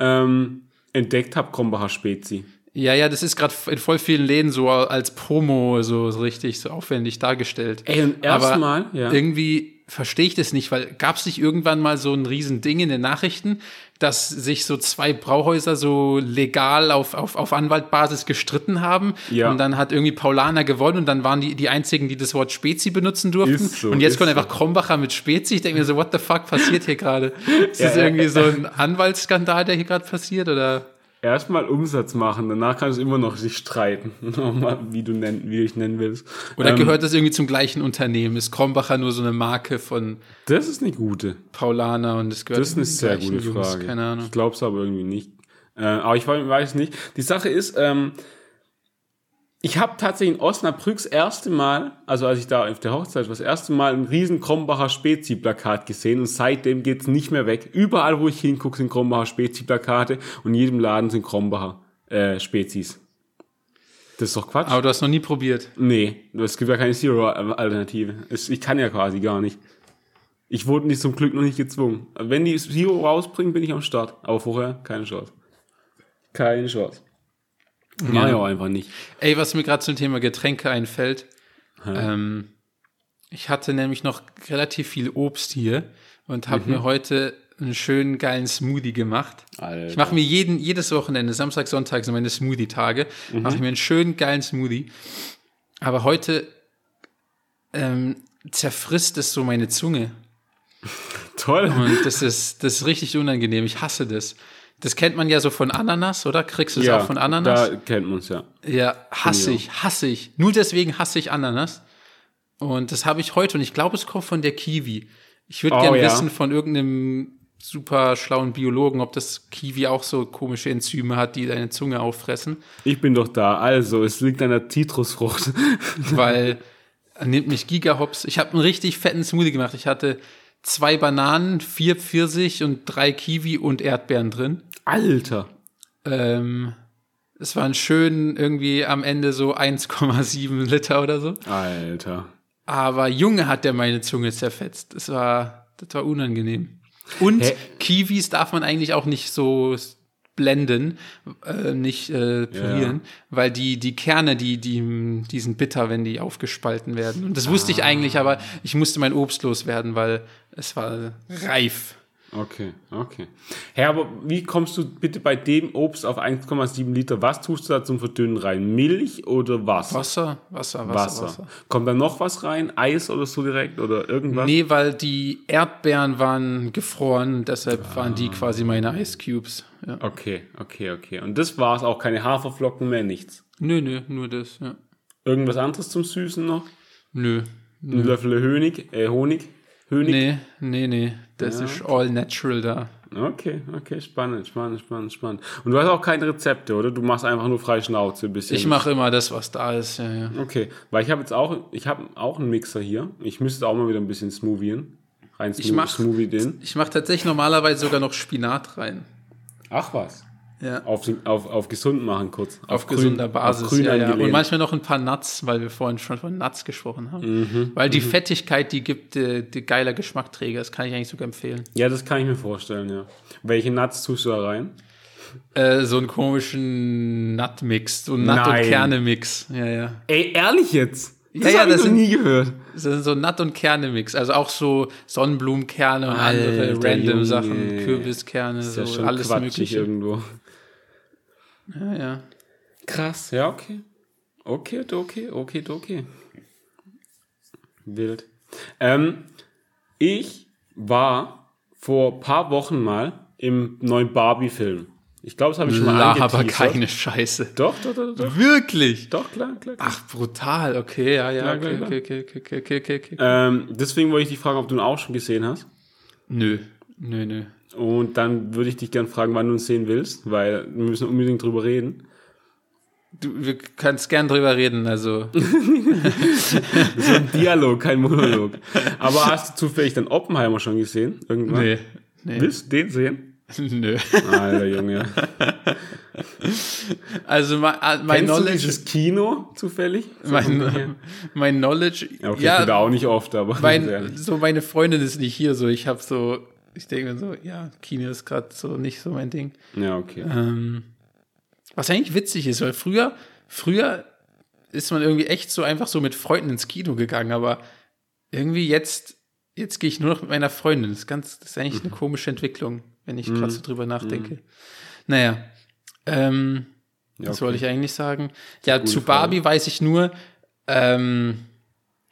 S2: ähm, entdeckt habe, Krombacher Spezi.
S1: Ja, ja, das ist gerade in voll vielen Läden so als Promo so, richtig so aufwendig dargestellt.
S2: Ey, und erstmal, ja.
S1: irgendwie verstehe ich das nicht, weil gab es nicht irgendwann mal so ein Riesending in den Nachrichten, dass sich so zwei Brauhäuser so legal auf, auf, auf Anwaltbasis gestritten haben
S2: Ja.
S1: und dann hat irgendwie Paulaner gewonnen und dann waren die die einzigen, die das Wort Spezi benutzen durften
S2: so,
S1: und jetzt kommt
S2: so.
S1: einfach Krombacher mit Spezi. Ich denke mir so, what the fuck passiert hier gerade? Ist das
S2: Ja, ja,
S1: irgendwie
S2: ja.
S1: so ein Anwaltsskandal, der hier gerade passiert oder?
S2: Erstmal Umsatz machen, danach kannst du immer noch sich streiten. Wie du nennen, wie du dich nennen willst.
S1: Oder
S2: Ähm,
S1: gehört das irgendwie zum gleichen Unternehmen? Ist Krombacher nur so eine Marke von
S2: Das ist eine gute.
S1: Paulaner und es gehört
S2: Das ist eine sehr gute
S1: Jungs?
S2: Frage.
S1: Keine Ahnung.
S2: Ich glaube es aber irgendwie nicht. Äh, aber ich weiß weiß nicht. Die Sache ist, ähm, ich habe tatsächlich in Osnabrück das erste Mal, also als ich da auf der Hochzeit war, das erste Mal ein riesen Krombacher Spezi-Plakat gesehen und seitdem geht's nicht mehr weg. Überall, wo ich hingucke, sind Krombacher Spezi-Plakate und in jedem Laden sind Krombacher äh, Spezis. Das ist doch Quatsch.
S1: Aber du hast noch nie probiert.
S2: Nee, es gibt ja keine Zero-Alternative. Es- Ich kann ja quasi gar nicht. Ich wurde nicht zum Glück noch nicht gezwungen. Wenn die Zero rausbringen, bin ich am Start. Aber vorher keine Chance. Keine Chance. Mach ich auch einfach nicht.
S1: Ey, was mir gerade zum Thema Getränke einfällt. Ähm, ich hatte nämlich noch relativ viel Obst hier und
S2: Mhm.
S1: habe mir heute einen schönen geilen Smoothie gemacht.
S2: Alter.
S1: Ich mache mir jeden, jedes Wochenende, Samstag, Sonntag sind meine Smoothie-Tage,
S2: Mhm.
S1: mache ich mir einen schönen geilen Smoothie. Aber heute ähm, zerfrisst es so meine Zunge.
S2: Toll.
S1: Und das ist, das ist richtig unangenehm. Ich hasse das. Das kennt man ja so von Ananas, oder? Kriegst du es auch von Ananas?
S2: Da kennt man es ja.
S1: Ja, hasse
S2: Ja.
S1: ich, hasse ich. Nur deswegen hasse ich Ananas. Und das habe ich heute und ich glaube, es kommt von der Kiwi. Ich würde
S2: Oh,
S1: gerne
S2: ja.
S1: wissen von irgendeinem super schlauen Biologen, ob das Kiwi auch so komische Enzyme hat, die deine Zunge auffressen.
S2: Ich bin doch da. Also, es liegt an der Zitrusfrucht.
S1: weil er nimmt mich Gigahops. Ich habe einen richtig fetten Smoothie gemacht. Ich hatte zwei Bananen, vier Pfirsich und drei Kiwi und Erdbeeren drin.
S2: Alter.
S1: Ähm, es waren schön irgendwie am Ende so 1,7 Liter oder so.
S2: Alter.
S1: Aber Junge hat der meine Zunge zerfetzt. Das war, das war unangenehm. Und
S2: Hä?
S1: Kiwis darf man eigentlich auch nicht so blenden, äh, nicht äh, pürieren, weil die, die Kerne, die, die, die sind bitter, wenn die aufgespalten werden. Und das wusste ich eigentlich, aber ich musste mein Obst loswerden, weil es war reif.
S2: Okay, okay. Herr, aber wie kommst du bitte bei dem Obst auf 1,7 Liter? Was tust du da zum Verdünnen rein? Milch oder Wasser?
S1: Wasser, Wasser, Wasser,
S2: Wasser.
S1: Wasser.
S2: Kommt da noch was rein? Eis oder so direkt oder irgendwas?
S1: Nee, weil die Erdbeeren waren gefroren, deshalb waren die quasi meine Ice Cubes. Ja.
S2: Okay, okay, okay. Und das war's auch keine Haferflocken mehr, nichts.
S1: Nö, nö, nur das, ja.
S2: Irgendwas anderes zum Süßen noch?
S1: Nö.
S2: Ein Löffel Honig, äh, Honig, Honig.
S1: Nee, nee, nee. Das ist all natural da.
S2: Okay, okay, spannend, spannend, spannend, spannend. Und du hast auch keine Rezepte, oder? Du machst einfach nur frei Schnauze ein bisschen.
S1: Ich mache immer das, was da ist, ja, ja.
S2: Okay, weil ich habe jetzt auch, ich habe auch einen Mixer hier. Ich müsste auch mal wieder ein bisschen smoothien. Rein
S1: Ich mach-
S2: smoothie den.
S1: Ich mache tatsächlich normalerweise sogar noch Spinat rein.
S2: Ach was.
S1: Ja.
S2: Auf, auf, auf gesund machen kurz.
S1: Auf,
S2: grün-
S1: gesunder
S2: auf
S1: Basis.
S2: grün
S1: ja, ja. Und manchmal noch ein paar Nuts, weil wir vorhin schon von Nuts gesprochen haben.
S2: Mhm,
S1: weil die Fettigkeit, die gibt äh, die geiler Geschmackträger. Das kann ich eigentlich sogar empfehlen.
S2: Ja, das kann ich mir vorstellen, ja. Welche Nuts tust du da rein?
S1: Äh, so einen komischen Nut-Mix, so ein Nut-
S2: Nein.
S1: und Kerne-Mix. Ja, ja.
S2: Ey, ehrlich jetzt?
S1: Ja, ja,
S2: ich
S1: das
S2: noch
S1: sind-
S2: nie gehört.
S1: Das ist so ein Nut- und Kerne-Mix. Also auch so Sonnenblumenkerne und andere random
S2: Junge.
S1: Sachen, Kürbiskerne,
S2: ja
S1: so alles
S2: quatschig
S1: Mögliche.
S2: irgendwo.
S1: Ja, ja.
S2: Krass, ja, okay. Okay, okay, okay, okay. Wild. Ähm, ich war vor paar Wochen mal im neuen Barbie-Film. Ich glaube, das habe ich schon mal
S1: Laber
S2: angeteasert.
S1: keine Scheiße.
S2: Doch, doch, doch, doch.
S1: Wirklich?
S2: Doch, klar, klar. klar.
S1: Ach, brutal. Okay, ja, ja.
S2: Klar,
S1: Okay,
S2: klar,
S1: okay, okay, okay, okay, okay, okay.
S2: Ähm, deswegen wollte ich dich fragen, ob du ihn auch schon gesehen hast.
S1: Nö, nö, nö.
S2: Und dann würde ich dich gern fragen, wann du ihn sehen willst, weil wir müssen unbedingt drüber reden.
S1: Du, wir kannst gern drüber reden, also.
S2: Ein Dialog, kein Monolog. Aber hast du zufällig dann Oppenheimer schon gesehen? Irgendwann?
S1: Nee, nee.
S2: Willst du den sehen?
S1: Nö.
S2: Alter Junge.
S1: Also mein, äh, mein Knowledge.
S2: dieses Kino zufällig?
S1: Mein, mein Knowledge.
S2: Okay,
S1: ja,
S2: ich bin da auch nicht oft, aber
S1: mein, so meine Freundin ist nicht hier, so ich habe so, ich denke mir so, ja, Kino ist gerade so nicht so mein Ding.
S2: Ja, okay.
S1: Ähm, was eigentlich witzig ist, weil früher, früher ist man irgendwie echt so einfach so mit Freunden ins Kino gegangen, aber irgendwie jetzt, jetzt gehe ich nur noch mit meiner Freundin. Das ist ganz, das ist eigentlich
S2: Mhm.
S1: eine komische Entwicklung, wenn ich gerade so drüber nachdenke. Naja, ähm,
S2: Ja,
S1: was
S2: okay.
S1: wollte ich eigentlich sagen? Ja, zu
S2: Frage.
S1: Barbie weiß ich nur, ähm,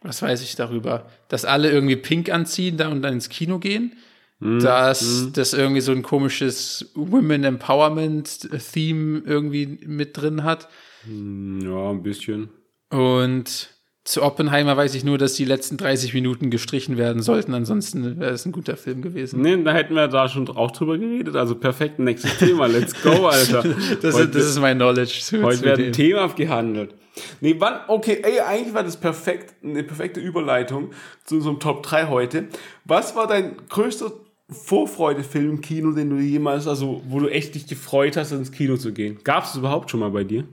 S1: was weiß ich darüber, dass alle irgendwie pink anziehen da und dann ins Kino gehen.
S2: Mhm.
S1: Dass das irgendwie so ein komisches Women Empowerment Theme irgendwie mit drin hat.
S2: Ja, ein bisschen.
S1: Und zu Oppenheimer weiß ich nur, dass die letzten 30 Minuten gestrichen werden sollten. Ansonsten wäre es ein guter Film gewesen.
S2: Nee, da hätten wir da schon auch drüber geredet. Also perfekt, nächstes Thema. Let's go, Alter.
S1: Das,
S2: heute
S1: ist, das ist mein Knowledge. Zu,
S2: heute
S1: zu
S2: werden
S1: dem.
S2: Themen abgehandelt. Nee, wann, okay, ey, eigentlich war das perfekt, eine perfekte Überleitung zu unserem Top 3 heute. Was war dein größter Vorfreudefilm im Kino, den du jemals, also wo du echt dich gefreut hast, ins Kino zu gehen? Gab es überhaupt schon mal bei dir?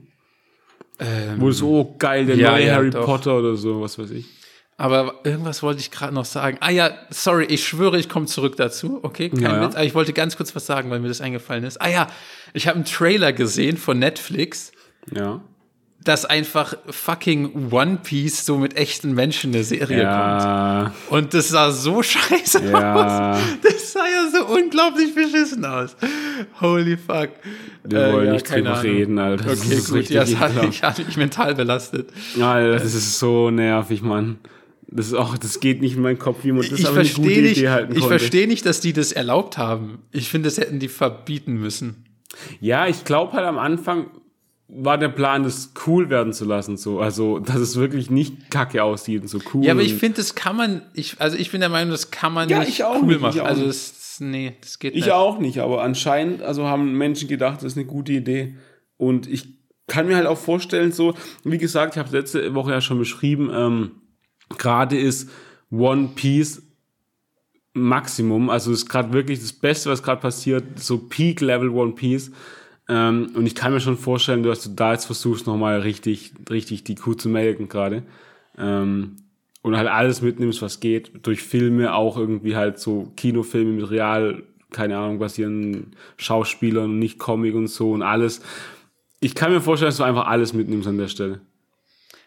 S2: wo du so, oh geil, der
S1: Ähm, ja,
S2: neue
S1: ja,
S2: Harry
S1: doch.
S2: Potter oder so, was weiß ich.
S1: Aber irgendwas wollte ich gerade noch sagen. Ah ja, sorry, ich schwöre, ich komme zurück dazu. Okay, kein
S2: Ja, ja.
S1: Witz. Aber ich wollte ganz kurz was sagen, weil mir das eingefallen ist. Ah ja, ich habe einen Trailer gesehen von Netflix,
S2: Ja.
S1: Dass einfach fucking One Piece so mit echten Menschen eine Serie
S2: Ja,
S1: kommt. Und das sah so scheiße
S2: ja.
S1: aus. Das sah ja so unglaublich beschissen aus. Holy fuck.
S2: Wir wollen
S1: ja,
S2: nicht drüber
S1: Ahnung.
S2: reden, Alter. Das
S1: Okay, gut. Ja, das hat mich, hat mich mental belastet.
S2: Alter, das ist so nervig, Mann. Das ist auch, das geht nicht in meinen Kopf, wie man das
S1: ich
S2: aber eine gute
S1: nicht,
S2: Idee halten
S1: ich
S2: konnte.
S1: verstehe nicht, dass die das erlaubt haben. Ich finde, das hätten die verbieten müssen.
S2: Ja, ich glaube halt am Anfang war der Plan, das cool werden zu lassen, so. Also, dass es wirklich nicht kacke aussieht und so cool.
S1: Ja, aber ich finde, das kann man, ich, also ich bin der Meinung, das kann man
S2: Ja,
S1: nicht
S2: ich auch
S1: cool
S2: nicht, ich
S1: machen.
S2: auch
S1: Also ist nee, das geht
S2: Ich
S1: nicht.
S2: auch nicht, aber anscheinend, also haben Menschen gedacht, das ist eine gute Idee. Und ich kann mir halt auch vorstellen, so, wie gesagt, ich habe letzte Woche ja schon beschrieben, ähm, gerade ist One Piece Maximum, also ist gerade wirklich das Beste, was gerade passiert, so Peak Level One Piece. Ähm, und ich kann mir schon vorstellen, dass du da jetzt versuchst, nochmal richtig, richtig die Kuh zu melken gerade. Ähm, und halt alles mitnimmst, was geht. Durch Filme auch irgendwie halt so Kinofilme mit real, keine Ahnung, basierenden Schauspielern und nicht Comic und so und alles. Ich kann mir vorstellen, dass du einfach alles mitnimmst an der Stelle.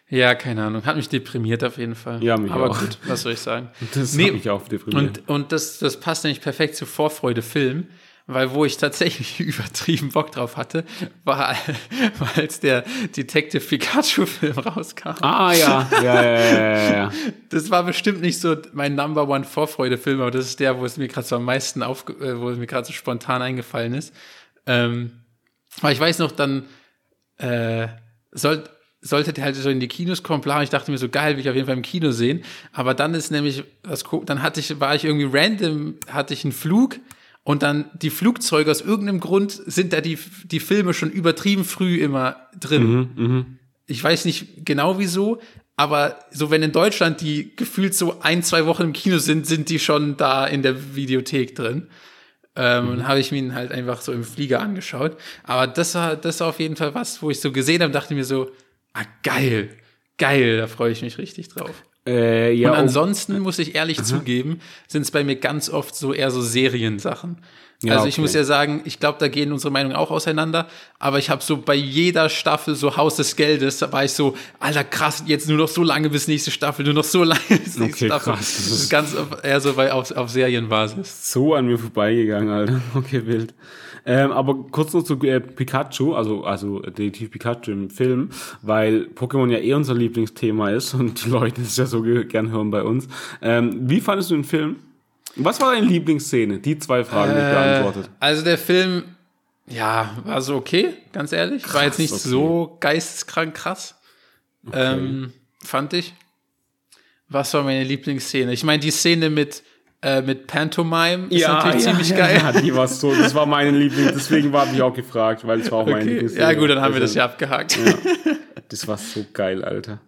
S1: Ja, keine Ahnung. Hat mich deprimiert auf jeden Fall.
S2: Ja, mich
S1: Aber
S2: auch.
S1: gut, was soll ich sagen?
S2: Das
S1: Nee,
S2: hat mich auch deprimiert.
S1: Und, und das, das passt nämlich perfekt zu Vorfreude-Film, weil wo ich tatsächlich übertrieben Bock drauf hatte, war, war als der Detective Pikachu-Film rauskam.
S2: ah, ja, ja, ja, ja, ja, ja.
S1: Das war bestimmt nicht so mein Number One Vorfreude-Film, aber das ist der, wo es mir gerade so am meisten auf, äh, wo es mir gerade so spontan eingefallen ist. Ähm, aber ich weiß noch, dann äh, soll, sollte der halt so in die Kinos kommen, bla, ich dachte mir so, geil, will ich auf jeden Fall im Kino sehen. Aber dann ist nämlich, was, dann hatte ich, war ich irgendwie random, hatte ich einen Flug und dann die Flugzeuge aus irgendeinem Grund sind da die, die Filme schon übertrieben früh immer drin. Ich weiß nicht genau wieso, aber so wenn in Deutschland die gefühlt so ein, zwei Wochen im Kino sind, sind die schon da in der Videothek drin. Ähm, Und habe ich mir ihn halt einfach so im Flieger angeschaut. Aber das war, das war auf jeden Fall was, wo ich so gesehen habe, dachte mir so, ah, geil, geil, da freue ich mich richtig drauf.
S2: Äh, ja
S1: Und ansonsten muss ich ehrlich zugeben, sind es bei mir ganz oft so eher so Seriensachen.
S2: Ja,
S1: also ich
S2: okay.
S1: muss ja sagen, ich glaube, da gehen unsere Meinungen auch auseinander, aber ich habe so bei jeder Staffel so Haus des Geldes, da war ich so, alter krass, jetzt nur noch so lange bis nächste Staffel, nur noch so lange bis nächste
S2: Okay,
S1: Staffel.
S2: krass, das
S1: ist ganz eher so bei, auf, auf Serienbasis.
S2: so an mir vorbeigegangen, Alter. Okay, wild. Ähm, aber kurz noch zu äh, Pikachu, also, also Detektiv Pikachu im Film, weil Pokémon ja eh unser Lieblingsthema ist und die Leute es ja so ge- gern hören bei uns. Ähm, wie fandest du den Film? Was war deine Lieblingsszene? Die zwei Fragen nicht beantwortet.
S1: Also der Film, ja, war so okay, ganz ehrlich. war jetzt nicht
S2: okay.
S1: so geisteskrank krass. Ähm, fand ich. Was war meine Lieblingsszene? Ich meine, die Szene mit, äh, mit Pantomime ist natürlich ziemlich geil.
S2: Ja, die war so, das war meine Lieblings, deswegen war ich auch gefragt, weil es war auch meine
S1: Okay.
S2: Lieblingsszene.
S1: Ja, gut, dann haben wir das
S2: Also,
S1: ja abgehakt.
S2: Das war so geil, Alter.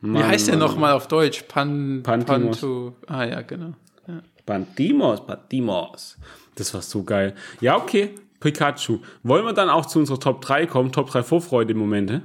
S1: Wie heißt der nochmal auf Deutsch? Pan,
S2: Pantimos.
S1: Panto. Ah, ja, genau. Ja.
S2: Pantimos, Pantimos. Das war so geil. Ja, okay. Pikachu. Wollen wir dann auch zu unserer Top 3 kommen? Top 3 Vorfreude-Momente?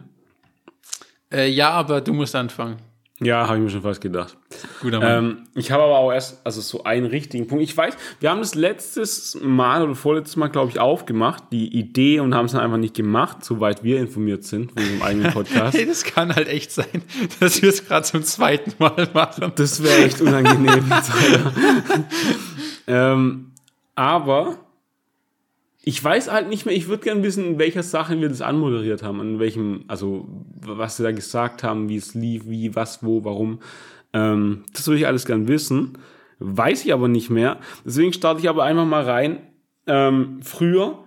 S1: Äh, ja, aber du musst anfangen.
S2: Ja, habe ich mir schon fast gedacht.
S1: Guter Mann.
S2: Ähm, ich habe aber auch erst, also so einen richtigen Punkt. Ich weiß, wir haben das letztes Mal oder vorletztes Mal, glaube ich, aufgemacht, die Idee und haben es dann einfach nicht gemacht, soweit wir informiert sind von unserem eigenen Podcast.
S1: Hey, das kann halt echt sein, dass wir es gerade zum zweiten Mal machen.
S2: Das wäre echt unangenehm. ähm, aber ich weiß halt nicht mehr, ich würde gerne wissen, in welcher Sache wir das anmoderiert haben, an welchem, also was wir da gesagt haben, wie es lief, wie, was, wo, warum. Ähm, das würde ich alles gern wissen. Weiß ich aber nicht mehr. Deswegen starte ich aber einfach mal rein. Ähm, früher,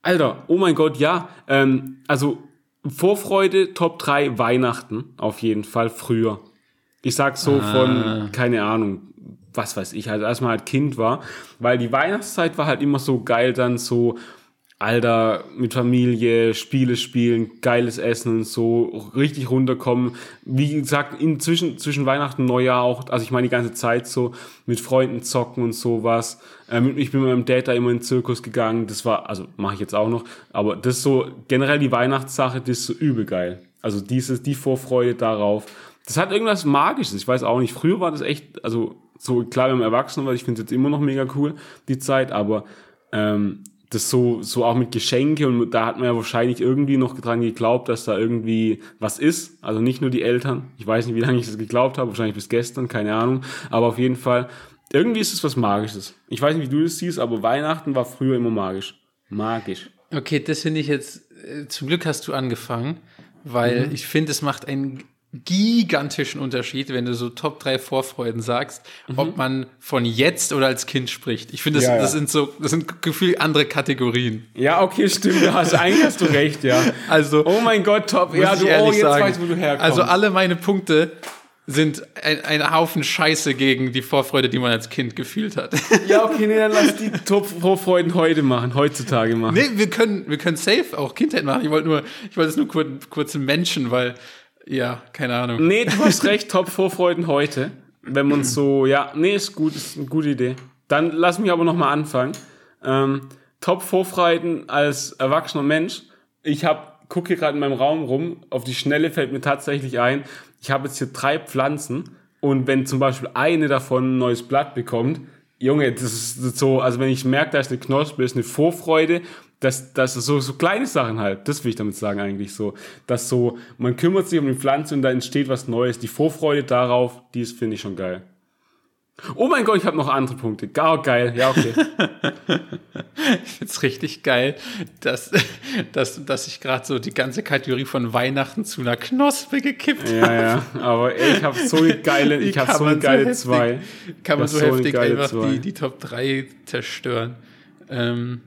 S2: Alter, oh mein Gott, ja. Ähm, also Vorfreude, Top 3, Weihnachten, auf jeden Fall früher. Ich sag so von, keine Ahnung, was weiß ich, also als man halt Kind war, weil die Weihnachtszeit war halt immer so geil, dann so, Alter, mit Familie, Spiele spielen, geiles Essen und so, richtig runterkommen. Wie gesagt, inzwischen, zwischen Weihnachten und Neujahr auch, also ich meine die ganze Zeit so, mit Freunden zocken und sowas. Ähm, ich bin mit meinem Dad da immer in den Zirkus gegangen, das war, also mache ich jetzt auch noch, aber das so, generell die Weihnachtssache, das ist so übel geil. Also dieses, die Vorfreude darauf. Das hat irgendwas Magisches, ich weiß auch nicht. Früher war das echt, also so klar, wenn man erwachsen war, ich finde es jetzt immer noch mega cool, die Zeit, aber ähm, das so, so auch mit Geschenke und da hat man ja wahrscheinlich irgendwie noch dran geglaubt, dass da irgendwie was ist. Also nicht nur die Eltern. Ich weiß nicht, wie lange ich das geglaubt habe, wahrscheinlich bis gestern, keine Ahnung. Aber auf jeden Fall, irgendwie ist es was Magisches. Ich weiß nicht, wie du das siehst, aber Weihnachten war früher immer magisch. Magisch.
S1: Okay, das finde ich jetzt, äh, zum Glück hast du angefangen, weil
S2: Mhm.
S1: ich finde, es macht einen gigantischen Unterschied, wenn du so Top 3 Vorfreuden sagst, ob man von jetzt oder als Kind spricht. Ich finde, das,
S2: Mhm. Ja, ja.
S1: das sind so, das sind gefühlt andere Kategorien.
S2: Ja, okay, stimmt. Du hast, eigentlich hast du recht, ja.
S1: Also,
S2: Oh mein Gott, top. Ja, du, oh, jetzt
S1: sagen.
S2: weißt wo du herkommst.
S1: Also alle meine Punkte sind ein, ein Haufen Scheiße gegen die Vorfreude, die man als Kind gefühlt hat.
S2: Ja, okay, nee, dann lass die Top-Vorfreuden heute machen, heutzutage machen.
S1: Nee, wir können, wir können safe auch Kindheit machen. Ich wollte nur, ich wollte es nur kurz, kurz Menschen, weil, ja, keine Ahnung.
S2: Nee, du hast recht, Top-Vorfreuden heute. Wenn man so, ja, nee, ist gut, ist eine gute Idee. Dann lass mich aber nochmal anfangen. Ähm, Top-Vorfreuden als erwachsener Mensch. Ich hab, gucke hier gerade in meinem Raum rum, auf die Schnelle fällt mir tatsächlich ein, ich habe jetzt hier drei Pflanzen und wenn zum Beispiel eine davon ein neues Blatt bekommt, Junge, das ist so, also wenn ich merke, da ist eine Knospe, ist eine Vorfreude, dass das so, so kleine Sachen halt, das will ich damit sagen eigentlich so, dass so, man kümmert sich um die Pflanze und da entsteht was Neues, die Vorfreude darauf, die ist, finde ich schon geil. Oh mein Gott, ich habe noch andere Punkte. Gar geil. Ja, okay.
S1: ich find's richtig geil, dass, dass, dass ich gerade so die ganze Kategorie von Weihnachten zu einer Knospe gekippt habe.
S2: Ja, ja. Aber ey, ich habe so eine geile, ich habe so eine geile
S1: so
S2: zwei.
S1: Kann man so
S2: so
S1: heftig einfach
S2: zwei.
S1: die, die Top 3 zerstören. Ähm,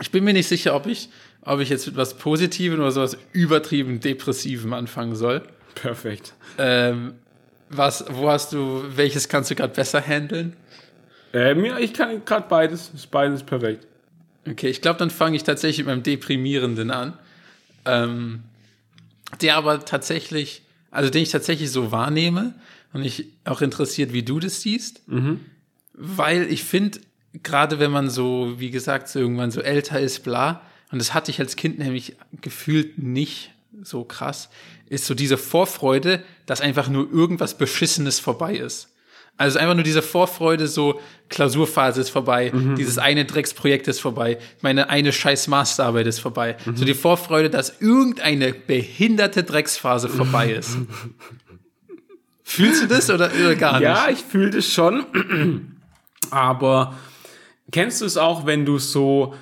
S1: ich bin mir nicht sicher, ob ich, ob ich jetzt mit was Positivem oder sowas übertrieben Depressivem anfangen soll.
S2: Perfekt.
S1: Ähm, was, wo hast du, welches kannst du gerade besser handeln?
S2: Äh, mir, ich kann gerade beides. Ist beides perfekt.
S1: Okay, ich glaube, dann fange ich tatsächlich mit meinem Deprimierenden an. Ähm, der aber tatsächlich, also den ich tatsächlich so wahrnehme und mich auch interessiert, wie du das siehst. Weil ich finde, gerade wenn man so, wie gesagt, so irgendwann so älter ist, bla, und das hatte ich als Kind nämlich gefühlt nicht so krass, ist so diese Vorfreude, dass einfach nur irgendwas Beschissenes vorbei ist. Also einfach nur diese Vorfreude, so Klausurphase ist vorbei, dieses eine Drecksprojekt ist vorbei, meine eine scheiß Masterarbeit ist vorbei. So die Vorfreude, dass irgendeine behinderte Drecksphase vorbei ist. Fühlst du das oder, oder gar nicht?
S2: Ja, ich fühle das schon. Aber kennst du es auch, wenn du so,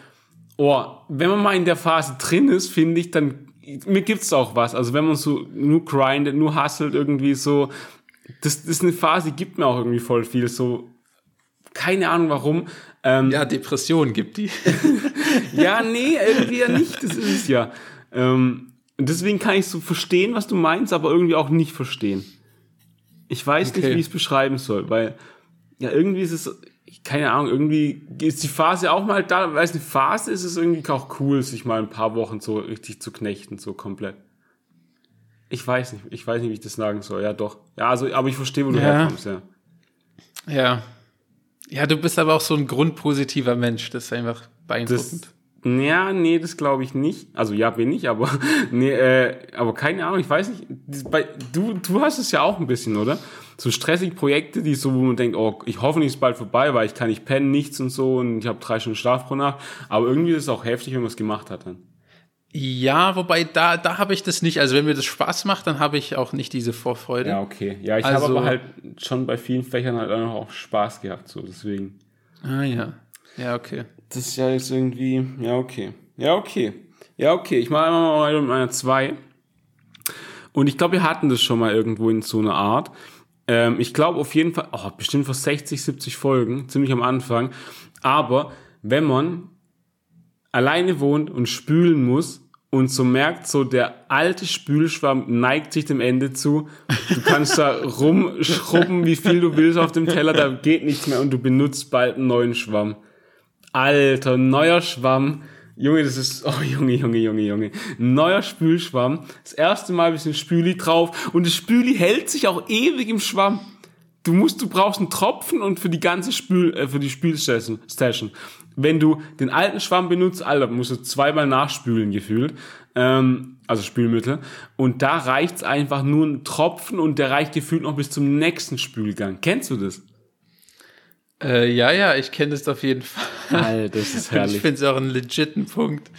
S2: oh, wenn man mal in der Phase drin ist, finde ich, dann mir gibt's auch was. Also wenn man so nur grindet, nur hustelt irgendwie so, das, das ist eine Phase, die gibt mir auch irgendwie voll viel. So, keine Ahnung warum. Ähm,
S1: Ja, Depressionen gibt die.
S2: ja, nee, irgendwie ja nicht. Das ist es ja. Ähm, deswegen kann ich so verstehen, was du meinst, aber irgendwie auch nicht verstehen. Ich weiß
S1: Okay.
S2: nicht, wie ich es beschreiben soll, weil ja irgendwie ist es, keine Ahnung, irgendwie ist die Phase auch mal da, weil es eine Phase ist, ist es irgendwie auch cool, sich mal ein paar Wochen so richtig zu knechten, so komplett. Ich weiß nicht, ich weiß nicht, wie ich das sagen soll. Ja, doch. Ja, also, aber ich verstehe, wo du
S1: Ja.
S2: herkommst, ja.
S1: Ja. Ja, du bist aber auch so ein grundpositiver Mensch. Das ist einfach beeindruckend.
S2: Das, ja, nee, das glaube ich nicht. Also ja, bin ich, aber nee, äh, aber keine Ahnung, ich weiß nicht. Bei, du, du hast es ja auch ein bisschen, oder? So stressige Projekte, die so, wo man denkt, oh, ich hoffe, es ist bald vorbei, weil ich kann nicht pennen, nichts und so und ich habe drei Stunden Schlaf pro Nacht. Aber irgendwie ist es auch heftig, wenn man es gemacht hat dann.
S1: Ja, wobei da, da habe ich das nicht. Also wenn mir das Spaß macht, dann habe ich auch nicht diese Vorfreude.
S2: Ja, okay. Ja, ich
S1: Also-
S2: habe aber halt schon bei vielen Fächern halt auch Spaß gehabt, so deswegen.
S1: Ah ja. Ja, okay.
S2: Das ist ja jetzt irgendwie, ja, okay. Ja, okay. Ja, okay. Ich mache einmal mal mit meiner 2. Und ich glaube, wir hatten das schon mal irgendwo in so einer Art. Ähm, ich glaube auf jeden Fall, oh, bestimmt vor 60, 70 Folgen, ziemlich am Anfang. Aber wenn man alleine wohnt und spülen muss und so merkt, so der alte Spülschwamm neigt sich dem Ende zu, du kannst da rumschrubben, wie viel du willst auf dem Teller, da geht nichts mehr und du benutzt bald einen neuen Schwamm. Alter, neuer Schwamm. Junge, das ist, oh Junge, Junge, Junge, Junge. Neuer Spülschwamm. Das erste Mal ein bisschen Spüli drauf und das Spüli hält sich auch ewig im Schwamm. Du musst, du brauchst einen Tropfen und für die ganze Spül, äh, für die Spülstation. Station. Wenn du den alten Schwamm benutzt, Alter, musst du zweimal nachspülen gefühlt. Ähm, also Spülmittel. Und da reicht's einfach nur ein Tropfen und der reicht gefühlt noch bis zum nächsten Spülgang. Kennst du das?
S1: Äh, ja, ja, ich kenne das auf jeden Fall.
S2: Alter, das ist herrlich.
S1: ich finde es auch einen legiten Punkt.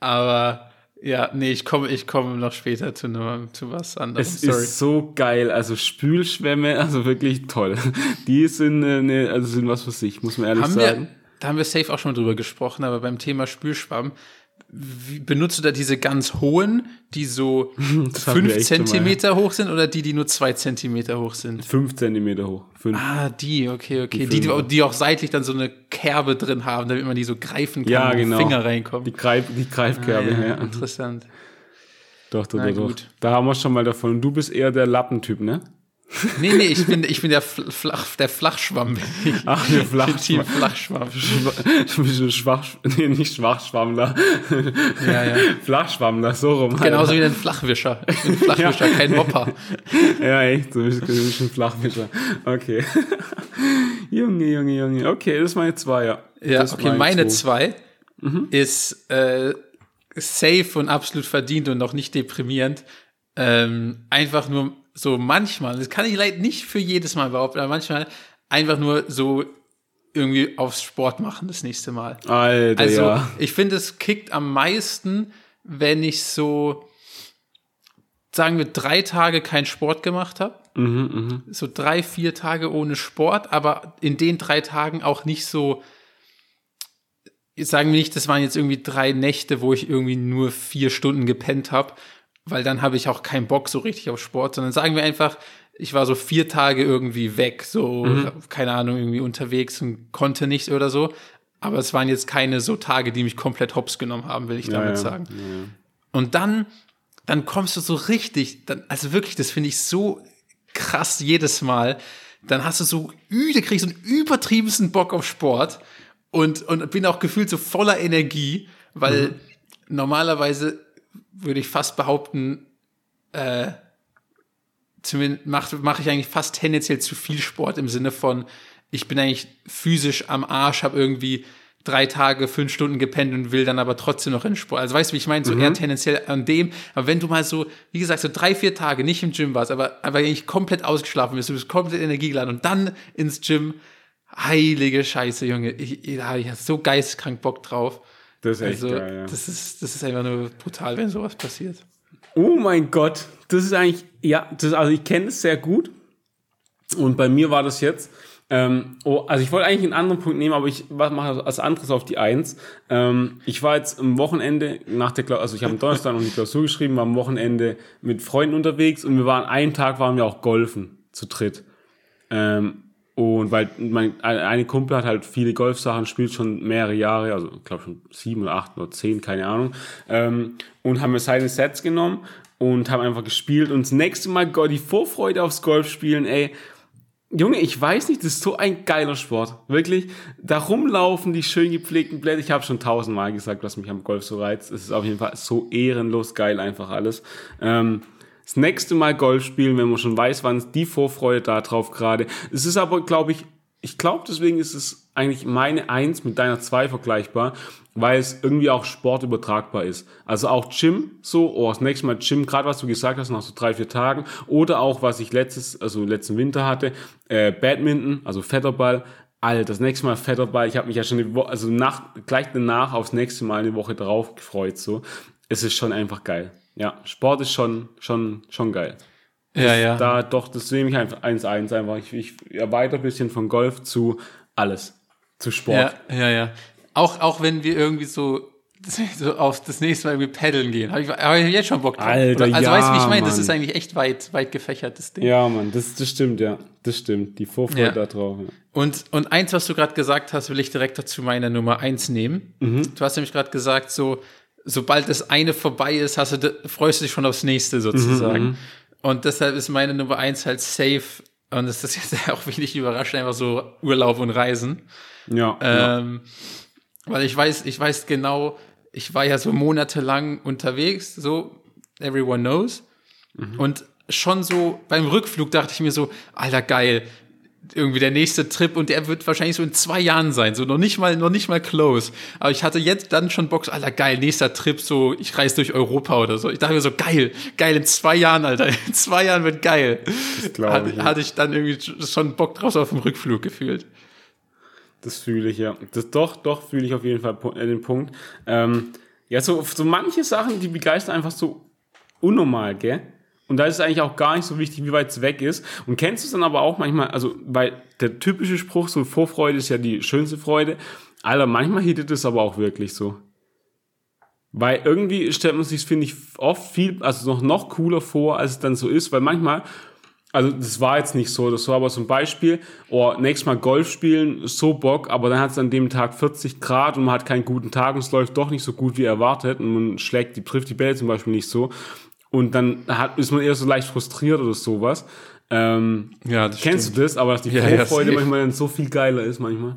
S1: Aber ja, nee, ich komme ich komme noch später zu, ne, zu was anderem.
S2: Es ist so geil. Also Spülschwämme, also wirklich toll. Die sind, äh, ne, also sind was für sich, muss man ehrlich
S1: haben
S2: sagen.
S1: wir, da haben wir safe auch schon drüber gesprochen, aber beim Thema Spülschwamm, wie, benutzt du da diese ganz hohen, die so
S2: Das
S1: fünf
S2: mal.
S1: Zentimeter hoch sind oder die, die nur zwei Zentimeter hoch sind?
S2: Fünf Zentimeter hoch. Fünf.
S1: Ah, die, okay, okay. Die, die, die auch seitlich dann so eine Kerbe drin haben, damit man die so greifen kann,
S2: Ja,
S1: wo
S2: genau.
S1: Finger reinkommen.
S2: Die, Greif, die Greifkerbe,
S1: Ah,
S2: ja.
S1: Interessant.
S2: Doch, doch,
S1: Na
S2: doch, doch.
S1: gut.
S2: Da haben wir schon mal davon. Und du bist eher der Lappentyp, ne?
S1: Nee, nee, ich bin, ich bin der, Flach, der Flachschwamm.
S2: Ach, der
S1: Team Flachschwamm.
S2: Ein Schwach, nee, nicht Schwachschwammler.
S1: Ja, ja.
S2: Flachschwammler, so rum.
S1: Genauso wie ein Flachwischer. Ich bin ein Flachwischer, kein Mopper.
S2: Ja, echt, du bist, du bist ein Flachwischer. Okay. Junge, Junge, Junge. Okay, das ist meine zwei, ja.
S1: Ja,
S2: Das
S1: okay, meine zwei ist äh, safe und absolut verdient und noch nicht deprimierend. Ähm, einfach nur so manchmal, das kann ich leider nicht für jedes Mal behaupten, aber manchmal einfach nur so irgendwie aufs Sport machen das nächste Mal.
S2: Alter,
S1: Also
S2: ja.
S1: ich finde, es kickt am meisten, wenn ich so, sagen wir, drei Tage keinen Sport gemacht habe.
S2: Mhm,
S1: So drei, vier Tage ohne Sport, aber in den drei Tagen auch nicht so, sagen wir nicht, das waren jetzt irgendwie drei Nächte, wo ich irgendwie nur vier Stunden gepennt habe, weil dann habe ich auch keinen Bock so richtig auf Sport, sondern sagen wir einfach, ich war so vier Tage irgendwie weg, so, keine Ahnung, irgendwie unterwegs und konnte nicht oder so. Aber es waren jetzt keine so Tage, die mich komplett hops genommen haben, will ich damit
S2: ja.
S1: sagen. Und dann, dann kommst du so richtig, dann, also wirklich, das finde ich so krass jedes Mal. Dann hast du so üde, kriegst so einen übertriebensten Bock auf Sport und, und bin auch gefühlt so voller Energie, weil normalerweise würde ich fast behaupten, äh, zumindest mache mach ich eigentlich fast tendenziell zu viel Sport im Sinne von, ich bin eigentlich physisch am Arsch, habe irgendwie drei Tage, fünf Stunden gepennt und will dann aber trotzdem noch in Sport. Also weißt du, wie ich meine? So eher tendenziell an dem. Aber wenn du mal so, wie gesagt, so drei, vier Tage nicht im Gym warst, aber, aber eigentlich komplett ausgeschlafen bist, du bist komplett energiegeladen und dann ins Gym, heilige Scheiße, Junge. Ich, ich, hab ich so geisteskrank Bock drauf.
S2: Das ist echt
S1: Also,
S2: geil, ja.
S1: das ist, das ist einfach nur brutal, wenn sowas passiert.
S2: Oh mein Gott, das ist eigentlich, ja, das, also ich kenne es sehr gut. Und bei mir war das jetzt, ähm, oh, also ich wollte eigentlich einen anderen Punkt nehmen, aber ich mache als anderes auf die Eins. Ähm, ich war jetzt am Wochenende nach der Klausur, also ich habe am Donnerstag noch die Klausur geschrieben, war am Wochenende mit Freunden unterwegs und wir waren, einen Tag waren wir auch golfen zu dritt. Ähm, und weil mein eine Kumpel hat halt viele Golfsachen, spielt schon mehrere Jahre, also ich glaube schon sieben oder acht oder zehn, keine Ahnung. Ähm, und haben wir seine Sets genommen und haben einfach gespielt. Und das nächste Mal Gott, die Vorfreude aufs Golfspielen, ey. Junge, ich weiß nicht, das ist so ein geiler Sport. Wirklich, da rumlaufen, die schön gepflegten Blätter. Ich habe schon tausendmal gesagt, was mich am Golf so reizt. Es ist auf jeden Fall so ehrenlos geil einfach alles. Ähm, das nächste Mal Golf spielen, wenn man schon weiß, wann es die Vorfreude da drauf gerade. Es ist aber, glaube ich, ich glaube, deswegen ist es eigentlich meine Eins mit deiner Zwei vergleichbar, weil es irgendwie auch sportübertragbar ist. Also auch Gym, so, oh, das nächste Mal Gym, gerade was du gesagt hast, nach so drei, vier Tagen. Oder auch, was ich letztes, also letzten Winter hatte, äh, Badminton, also Fetterball. Alter, das nächste Mal Fetterball, ich habe mich ja schon eine also nach, gleich danach aufs nächste Mal eine Woche drauf gefreut, so. Es ist schon einfach geil. Ja, Sport ist schon, schon, schon geil.
S1: Ja, ja.
S2: Da doch, das nehme ich einfach 1-1 einfach. Ich, ich erweitere ein bisschen von Golf zu alles. Zu Sport.
S1: Ja, ja, ja. Auch, auch wenn wir irgendwie so, so auf das nächste Mal irgendwie paddeln gehen, habe ich, hab ich jetzt schon Bock drauf.
S2: Alter,
S1: Oder- also
S2: ja,
S1: weißt du, wie ich meine? Das ist eigentlich echt weit, weit gefächertes Ding.
S2: Ja, Mann, das, das stimmt, ja. Das stimmt. Die Vorfreude
S1: Ja.
S2: da drauf. Ja.
S1: Und, und eins, was du gerade gesagt hast, will ich direkt dazu meine Nummer eins nehmen.
S2: Mhm.
S1: Du hast nämlich gerade gesagt, so, sobald das eine vorbei ist, hast du, freust du dich schon aufs nächste
S2: Mhm,
S1: sozusagen. Und deshalb ist meine Nummer eins halt safe. Und das ist jetzt auch wenig überraschend, einfach so Urlaub und Reisen.
S2: Ja, ja.
S1: Ähm, weil ich weiß, ich weiß genau, ich war ja so monatelang unterwegs, so, everyone knows. Und schon so beim Rückflug dachte ich mir so, alter geil, irgendwie der nächste Trip und der wird wahrscheinlich so in zwei Jahren sein, so noch nicht mal, noch nicht mal close. Aber ich hatte jetzt dann schon Bock, alter geil, nächster Trip, so ich reise durch Europa oder so. Ich dachte mir so, geil, geil, in zwei Jahren, Alter, in zwei Jahren wird geil.
S2: glaub
S1: Hatte,
S2: ich,
S1: hatte ich dann irgendwie schon Bock drauf auf dem Rückflug gefühlt.
S2: Das fühle ich, ja. Das doch, doch fühle ich auf jeden Fall den Punkt. Ähm, ja, so, so manche Sachen, die begeistern einfach so unnormal, gell? Und da ist es eigentlich auch gar nicht so wichtig, wie weit es weg ist. Und kennst du es dann aber auch manchmal, also, weil der typische Spruch, so Vorfreude ist ja die schönste Freude. Alter, manchmal hittet es aber auch wirklich so. Weil irgendwie stellt man sich, finde ich, oft viel, also noch, noch cooler vor, als es dann so ist, weil manchmal, also das war jetzt nicht so, das war aber ein Beispiel, oh, nächstes Mal Golf spielen, so Bock, aber dann hat es an dem Tag 40 Grad und man hat keinen guten Tag und es läuft doch nicht so gut wie erwartet und man schlägt die, trifft die Bälle zum Beispiel nicht so und dann hat, ist man eher so leicht frustriert oder sowas. Ähm,
S1: Ja, das
S2: kennst du das? Aber dass die
S1: Ja,
S2: Vorfreude manchmal dann so viel geiler ist manchmal.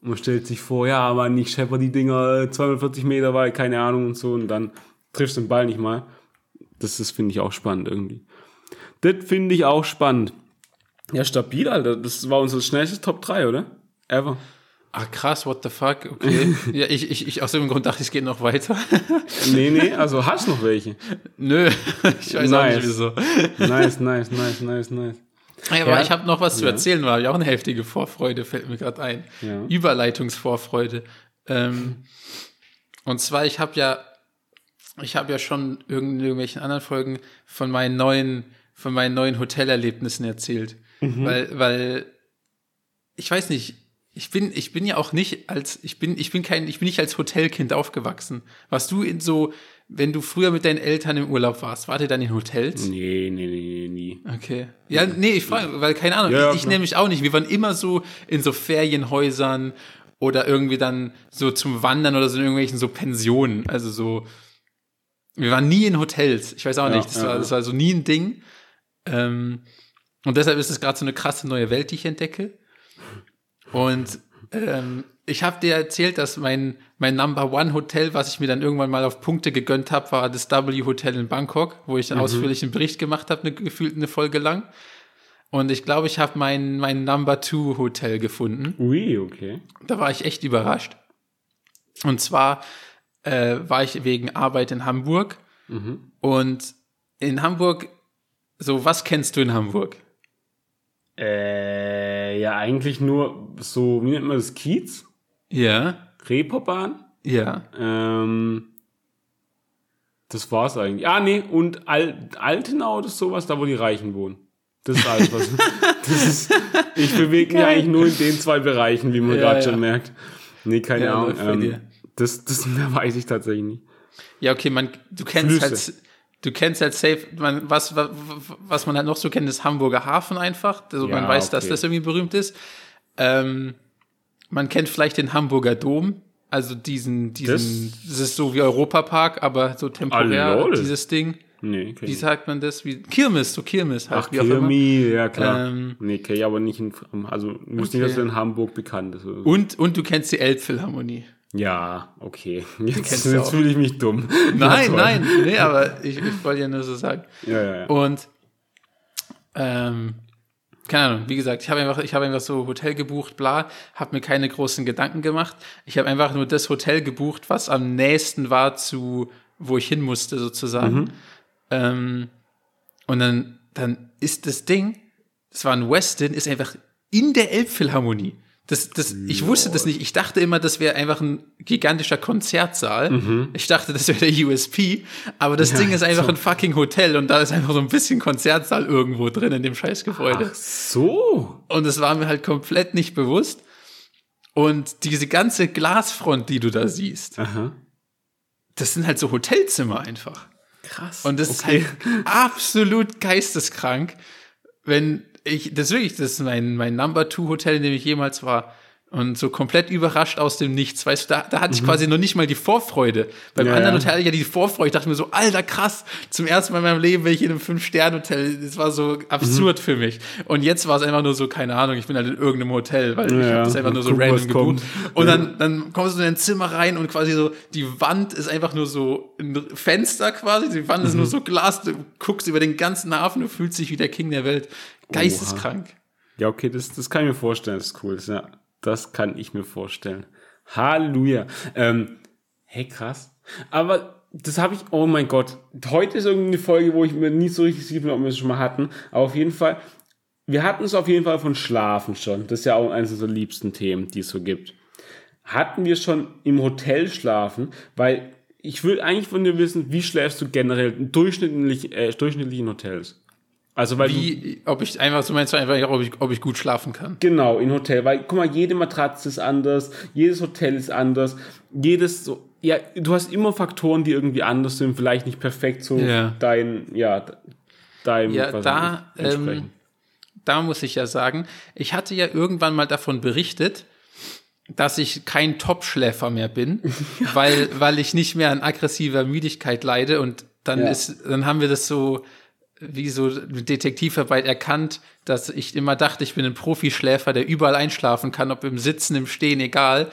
S2: Man stellt sich vor, ja, aber ich schepper die Dinger 240 Meter weit, keine Ahnung und so, und dann triffst du den Ball nicht mal. Das, das finde ich auch spannend irgendwie. Das finde ich auch spannend. Ja, stabil, Alter. Das war unser schnellstes Top 3, oder? Ever.
S1: Ah, krass, what the fuck, okay. ja, ich, ich, ich aus dem Grund dachte, ich, es geht noch weiter.
S2: Nee, nee, also hast noch welche.
S1: Nö, ich weiß auch
S2: Nice.
S1: nicht wieso.
S2: Nice, nice, nice, nice, nice.
S1: Ja, aber
S2: Ja.
S1: ich habe noch was zu erzählen, war ja auch eine heftige Vorfreude, fällt mir gerade ein.
S2: Ja.
S1: Überleitungsvorfreude. Ähm, und zwar, ich habe ja, ich habe ja schon in irgendwelchen anderen Folgen von meinen neuen, von meinen neuen Hotelerlebnissen erzählt. Weil, weil, ich weiß nicht, ich bin, ich bin ja auch nicht als, ich bin, ich bin kein, ich bin nicht als Hotelkind aufgewachsen. Warst du in so, wenn du früher mit deinen Eltern im Urlaub warst, wart ihr dann in Hotels?
S2: Nee, nee, nee, nie.
S1: Okay. Ja, nee, ich frage, weil keine Ahnung,
S2: Ja,
S1: ich, ich nämlich auch nicht. Wir waren immer so in so Ferienhäusern oder irgendwie dann so zum Wandern oder so in irgendwelchen so Pensionen. Also so, wir waren nie in Hotels. Ich weiß auch
S2: Ja,
S1: nicht, das,
S2: ja,
S1: war, das war so nie ein Ding. Ähm, und deshalb ist es gerade so eine krasse neue Welt, die ich entdecke. Und ähm, ich habe dir erzählt, dass mein, mein Number One Hotel, was ich mir dann irgendwann mal auf Punkte gegönnt habe, war das W Hotel in Bangkok, wo ich einen ausführlichen Bericht gemacht habe, eine, gefühlt eine Folge lang. Und ich glaube, ich habe mein, mein Number Two Hotel gefunden.
S2: Ui, okay.
S1: Da war ich echt überrascht. Und zwar äh, war ich wegen Arbeit in Hamburg. Und in Hamburg, so was kennst du in Hamburg?
S2: Äh, ja, eigentlich nur so, wie nennt man das, Kiez?
S1: Ja,
S2: Reeperbahn?
S1: ja.
S2: Ähm, das war's eigentlich. Ah, nee, und Al Altenau oder sowas, da wo die Reichen wohnen. Das ist alles, was. das ist, ich bewege mich eigentlich nur in den zwei Bereichen, wie man
S1: Ja,
S2: gerade
S1: ja.
S2: schon merkt. Nee, keine
S1: Ja,
S2: Ahnung. Ähm, das, das mehr weiß ich tatsächlich nicht.
S1: Ja, okay, man, du kennst
S2: Flüsse.
S1: halt, du kennst halt safe, man, was, was, was man halt noch so kennt, ist Hamburger Hafen einfach. Also man
S2: Ja,
S1: weiß, dass
S2: okay.
S1: das irgendwie berühmt ist. Ähm, man kennt vielleicht den Hamburger Dom. Also diesen, diesen, das, ist so wie Europapark, aber so temporär,
S2: Ah, lol.
S1: dieses Ding.
S2: Nee, okay.
S1: Wie sagt man das? Wie, Kirmes, so Kirmes halt,
S2: Ach. Kirmi, ja klar.
S1: Ähm,
S2: nee, okay, aber nicht in, also, ich wusste nicht,
S1: Okay.
S2: dass er in Hamburg bekannt ist.
S1: Und, und du kennst die Elbphilharmonie.
S2: Ja, okay. Jetzt, jetzt fühle ich mich dumm.
S1: Nein,
S2: toll.
S1: nein, nee, aber ich, ich wollte ja nur so sagen.
S2: Ja, ja, ja.
S1: Und ähm, keine Ahnung, wie gesagt, ich habe einfach, ich habe einfach so Hotel gebucht, bla, habe mir keine großen Gedanken gemacht. Ich habe einfach nur das Hotel gebucht, was am nächsten war zu, wo ich hin musste, sozusagen. Ähm, und dann, dann ist das Ding, das war ein Westin, ist einfach in der Elbphilharmonie. Das, das, ich wusste das nicht. Ich dachte immer, das wäre einfach ein gigantischer Konzertsaal. Ich dachte, das wäre der USP. Aber das Ding ist einfach ein fucking Hotel und da ist einfach so ein bisschen Konzertsaal irgendwo drin in dem Scheißgebäude.
S2: Ach so.
S1: Und es war mir halt komplett nicht bewusst. Und diese ganze Glasfront, die du da siehst,
S2: Aha.
S1: das sind halt so Hotelzimmer einfach.
S2: Krass.
S1: Und das
S2: okay.
S1: ist halt absolut geisteskrank, wenn ich, das ist wirklich, das ist mein, mein Number Two Hotel, in dem ich jemals war. Und so komplett überrascht aus dem Nichts. Weißt du, da, da hatte ich quasi noch nicht mal die Vorfreude. Beim
S2: Mhm. Ja,
S1: anderen
S2: ja.
S1: Hotel hatte ich ja die Vorfreude. Ich dachte mir so, alter krass, zum ersten Mal in meinem Leben bin ich in einem Fünf-Sterne-Hotel. Das war so absurd
S2: Mhm.
S1: für mich. Und jetzt war es einfach nur so, keine Ahnung, ich bin halt in irgendeinem Hotel, weil ich
S2: Ja,
S1: habe das einfach nur so
S2: gucken,
S1: random gebucht. Und dann, dann kommst du in ein Zimmer rein und quasi so, die Wand ist einfach nur so ein Fenster quasi, die Wand ist nur so Glas, du guckst über den ganzen Hafen, du fühlst dich wie der King der Welt. Geisteskrank.
S2: Ja, okay, das, das kann ich mir vorstellen, das ist cool. Das, ja, das kann ich mir vorstellen. Halleluja. Ähm, hey, krass. Aber das habe ich, oh mein Gott. Heute ist irgendwie eine Folge, wo ich mir nicht so richtig sicher bin, ob wir es schon mal hatten. Aber auf jeden Fall, wir hatten es auf jeden Fall von Schlafen schon. Das ist ja auch eines unserer liebsten Themen, die es so gibt. Hatten wir schon im Hotel schlafen, weil ich will eigentlich von dir wissen, wie schläfst du generell in durchschnittlich, äh, durchschnittlichen Hotels? Also, weil du
S1: Wie, ob ich einfach, so meinst du einfach, ob ich, ob ich gut schlafen kann.
S2: Genau, in Hotel, weil guck mal, jede Matratze ist anders, jedes Hotel ist anders, jedes so, ja, du hast immer Faktoren, die irgendwie anders sind, vielleicht nicht perfekt so
S1: Ja.
S2: dein, ja, deinem
S1: Ja, da, ähm, da muss ich ja sagen, ich hatte ja irgendwann mal davon berichtet, dass ich kein Top-Schläfer mehr bin, weil, weil ich nicht mehr an aggressiver Müdigkeit leide und dann
S2: Ja.
S1: ist, dann haben wir das so, wie so Detektivarbeit erkannt, dass ich immer dachte, ich bin ein Profischläfer, der überall einschlafen kann, ob im Sitzen, im Stehen, egal.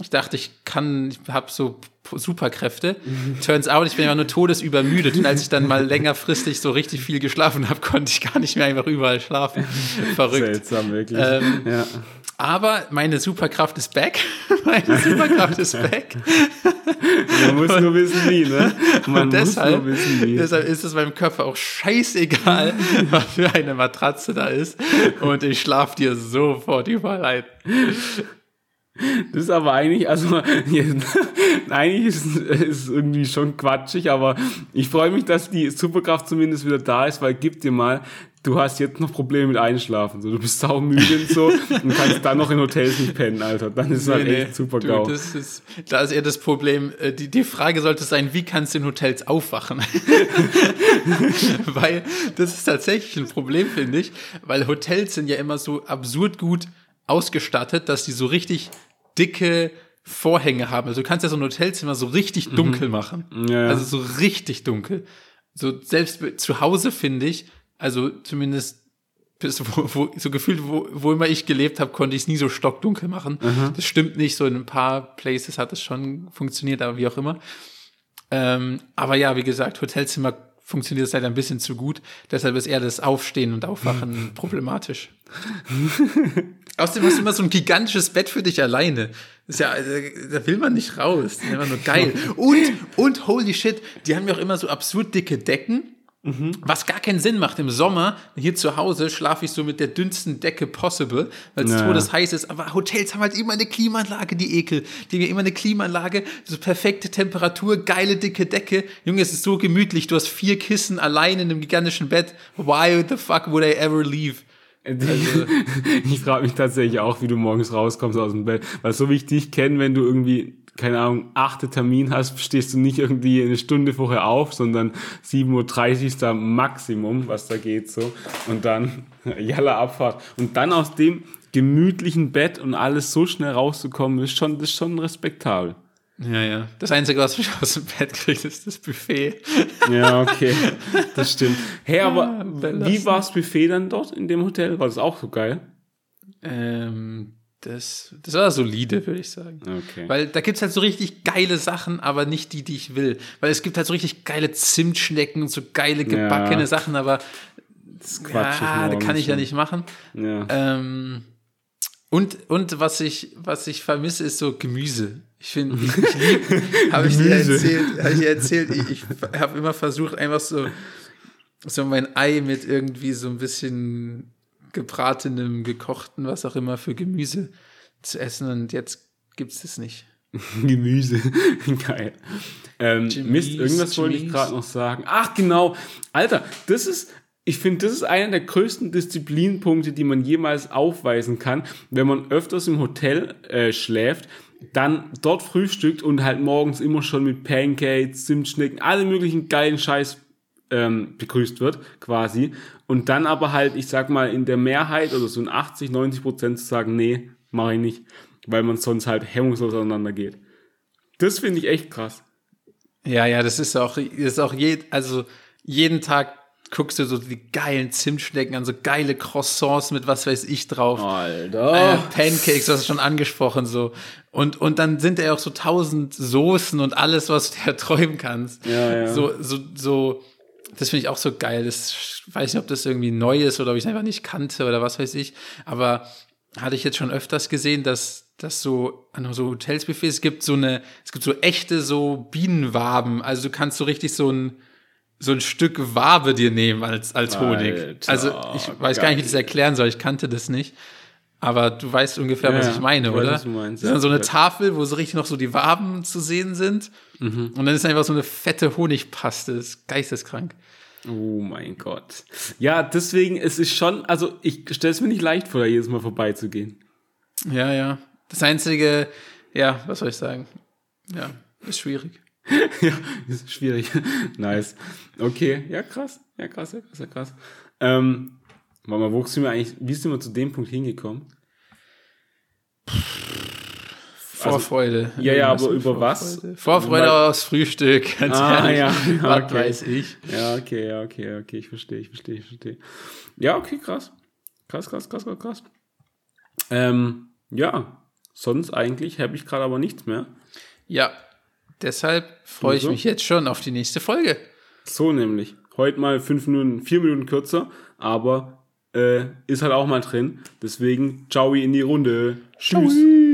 S1: Ich dachte, ich kann, ich habe so Superkräfte. Turns out, ich bin ja nur todesübermüdet. Und als ich dann mal längerfristig so richtig viel geschlafen habe, konnte ich gar nicht mehr einfach überall schlafen. Verrückt.
S2: Seltsam, wirklich.
S1: Ähm,
S2: ja.
S1: Aber meine Superkraft ist back. meine Superkraft ist back.
S2: Man muss nur wissen, wie, ne? Man
S1: deshalb,
S2: muss nur wissen, wie.
S1: deshalb ist es meinem Körper auch scheißegal, was für eine Matratze da ist. Und ich schlaf dir sofort überall ein.
S2: Das ist aber eigentlich, also eigentlich ist es irgendwie schon quatschig, aber ich freue mich, dass die Superkraft zumindest wieder da ist, weil gib dir mal, du hast jetzt noch Probleme mit Einschlafen. So, du bist saumüde und so und kannst dann noch in Hotels nicht pennen, Alter. Dann ist es halt
S1: Nee,
S2: echt super
S1: du,
S2: GAU.
S1: Das ist, da ist eher das Problem. äh, Die, die Frage sollte sein, wie kannst du in Hotels aufwachen? weil das ist tatsächlich ein Problem, finde ich. Weil Hotels sind ja immer so absurd gut ausgestattet, dass die so richtig dicke Vorhänge haben. Also du kannst ja so ein Hotelzimmer so richtig dunkel machen.
S2: Mhm. Ja, ja.
S1: Also so richtig dunkel. So selbst zu Hause finde ich, also zumindest bis wo, wo, so gefühlt, wo, wo immer ich gelebt habe, konnte ich es nie so stockdunkel machen. Das stimmt nicht. So in ein paar Places hat es schon funktioniert, aber wie auch immer. Ähm, aber ja, wie gesagt, Hotelzimmer funktioniert leider ein bisschen zu gut. Deshalb ist eher das Aufstehen und Aufwachen problematisch. Außerdem hast du immer so ein gigantisches Bett für dich alleine. Das ist ja, äh, da will man nicht raus. Das ist einfach nur geil. Und, und holy shit, die haben ja auch immer so absurd dicke Decken. Was gar keinen Sinn macht. Im Sommer, hier zu Hause, schlafe ich so mit der dünnsten Decke possible, weil es
S2: Ja.
S1: todesheiß ist. Aber Hotels haben halt immer eine Klimaanlage, die Ekel. Die haben ja immer eine Klimaanlage, so perfekte Temperatur, geile dicke Decke. Junge, es ist so gemütlich. Du hast vier Kissen allein in einem gigantischen Bett. Why the fuck would I ever leave? Also-
S2: ich frage mich tatsächlich auch, wie du morgens rauskommst aus dem Bett. Weil so wie ich dich kenne, wenn du irgendwie, keine Ahnung, achte Termin hast, stehst du nicht irgendwie eine Stunde vorher auf, sondern 7.30 Uhr ist da Maximum, was da geht so. Und dann jalla Abfahrt. Und dann aus dem gemütlichen Bett und alles so schnell rauszukommen, ist schon, ist schon respektabel.
S1: Ja, ja. Das Einzige, was mich aus dem Bett kriegt, ist das Buffet.
S2: Ja, okay. Das stimmt. Hey, aber
S1: Ah,
S2: wie war das Buffet dann dort in dem Hotel? War das auch so geil?
S1: Ähm, das, das war solide, würde ich sagen.
S2: Okay.
S1: Weil da gibt's halt so richtig geile Sachen, aber nicht die, die ich will. Weil es gibt halt so richtig geile Zimtschnecken und so geile gebackene
S2: Ja.
S1: Sachen, aber
S2: das ist quatschig
S1: ja, da
S2: morgens
S1: kann ich ja nicht machen.
S2: Ja.
S1: Ähm, und, und was ich, was ich vermisse, ist so Gemüse. Ich finde, habe ich dir erzählt, habe ich dir erzählt, ich, ich habe immer versucht, einfach so, so mein Ei mit irgendwie so ein bisschen gebratenem, gekochten, was auch immer für Gemüse zu essen und jetzt gibt's das nicht.
S2: Gemüse. Geil. Ähm,
S1: Jimmy's,
S2: Mist, irgendwas wollte ich
S1: Jimmy's.
S2: gerade noch sagen. Ach, genau. Alter, das ist, ich finde, das ist einer der größten Disziplinpunkte, die man jemals aufweisen kann, wenn man öfters im Hotel äh, schläft, dann dort frühstückt und halt morgens immer schon mit Pancakes, Zimtschnecken, alle möglichen geilen Scheiß ähm, begrüßt wird, quasi. Und dann aber halt, ich sag mal, in der Mehrheit oder so in 80, 90 Prozent zu sagen, nee, mache ich nicht, weil man sonst halt hemmungslos auseinander geht. Das finde ich echt krass.
S1: Ja, ja, das ist auch, das ist auch je, also jeden Tag guckst du so die geilen Zimtschnecken an, so geile Croissants mit was weiß ich drauf.
S2: Alter.
S1: Äh, Pancakes, das ist schon angesprochen so. Und, und dann sind ja auch so tausend Soßen und alles, was du dir träumen kannst.
S2: Ja, ja.
S1: So, so, so, das finde ich auch so geil. Das ich weiß nicht, ob das irgendwie neu ist oder ob ich es einfach nicht kannte oder was weiß ich. Aber hatte ich jetzt schon öfters gesehen, dass dass so an so Hotelsbuffets es gibt so eine, es gibt so echte so Bienenwaben. Also du kannst so richtig so ein so ein Stück Wabe dir nehmen als, als Honig.
S2: Alter,
S1: also ich weiß gar nicht, wie ich das erklären soll. Ich kannte das nicht. Aber du weißt ungefähr,
S2: Ja,
S1: was ich meine,
S2: Ich weiß,
S1: oder?
S2: was du meinst,
S1: Das ist dann so eine. Tafel, wo so richtig noch so die Waben zu sehen sind.
S2: Mhm.
S1: Und dann ist einfach so eine fette Honigpaste. Das ist geisteskrank.
S2: Oh mein Gott. Ja, deswegen, es ist schon, also ich stelle es mir nicht leicht vor, da jedes Mal vorbeizugehen.
S1: Ja, ja. Das einzige, ja, was soll ich sagen? Ja, ist schwierig.
S2: ja, ist schwierig. nice. Okay, ja, krass. Ja, krass, ja, krass, ja, krass. Ähm, mal, wo sind wir eigentlich, wie sind wir zu dem Punkt hingekommen?
S1: Vorfreude.
S2: ja, ja,
S1: Irgendwas
S2: aber über was?
S1: Vorfreude. Vorfreude
S2: Weil-
S1: aufs Frühstück, ganz
S2: Ah,
S1: ehrlich.
S2: ja, ja,
S1: Was
S2: okay.
S1: weiß ich.
S2: Ja, okay, ja, okay, okay, ich verstehe, ich verstehe, ich verstehe. Ja, okay, krass. Krass, krass, krass, krass, krass. Ähm, ja, sonst eigentlich habe ich gerade aber nichts mehr.
S1: Ja, deshalb freue ich
S2: Also?
S1: mich jetzt schon auf die nächste Folge.
S2: So nämlich. Heute mal fünf Minuten, vier Minuten kürzer, aber äh, ist halt auch mal drin. Deswegen, ciao in die Runde. Tschüss.
S1: Ciao.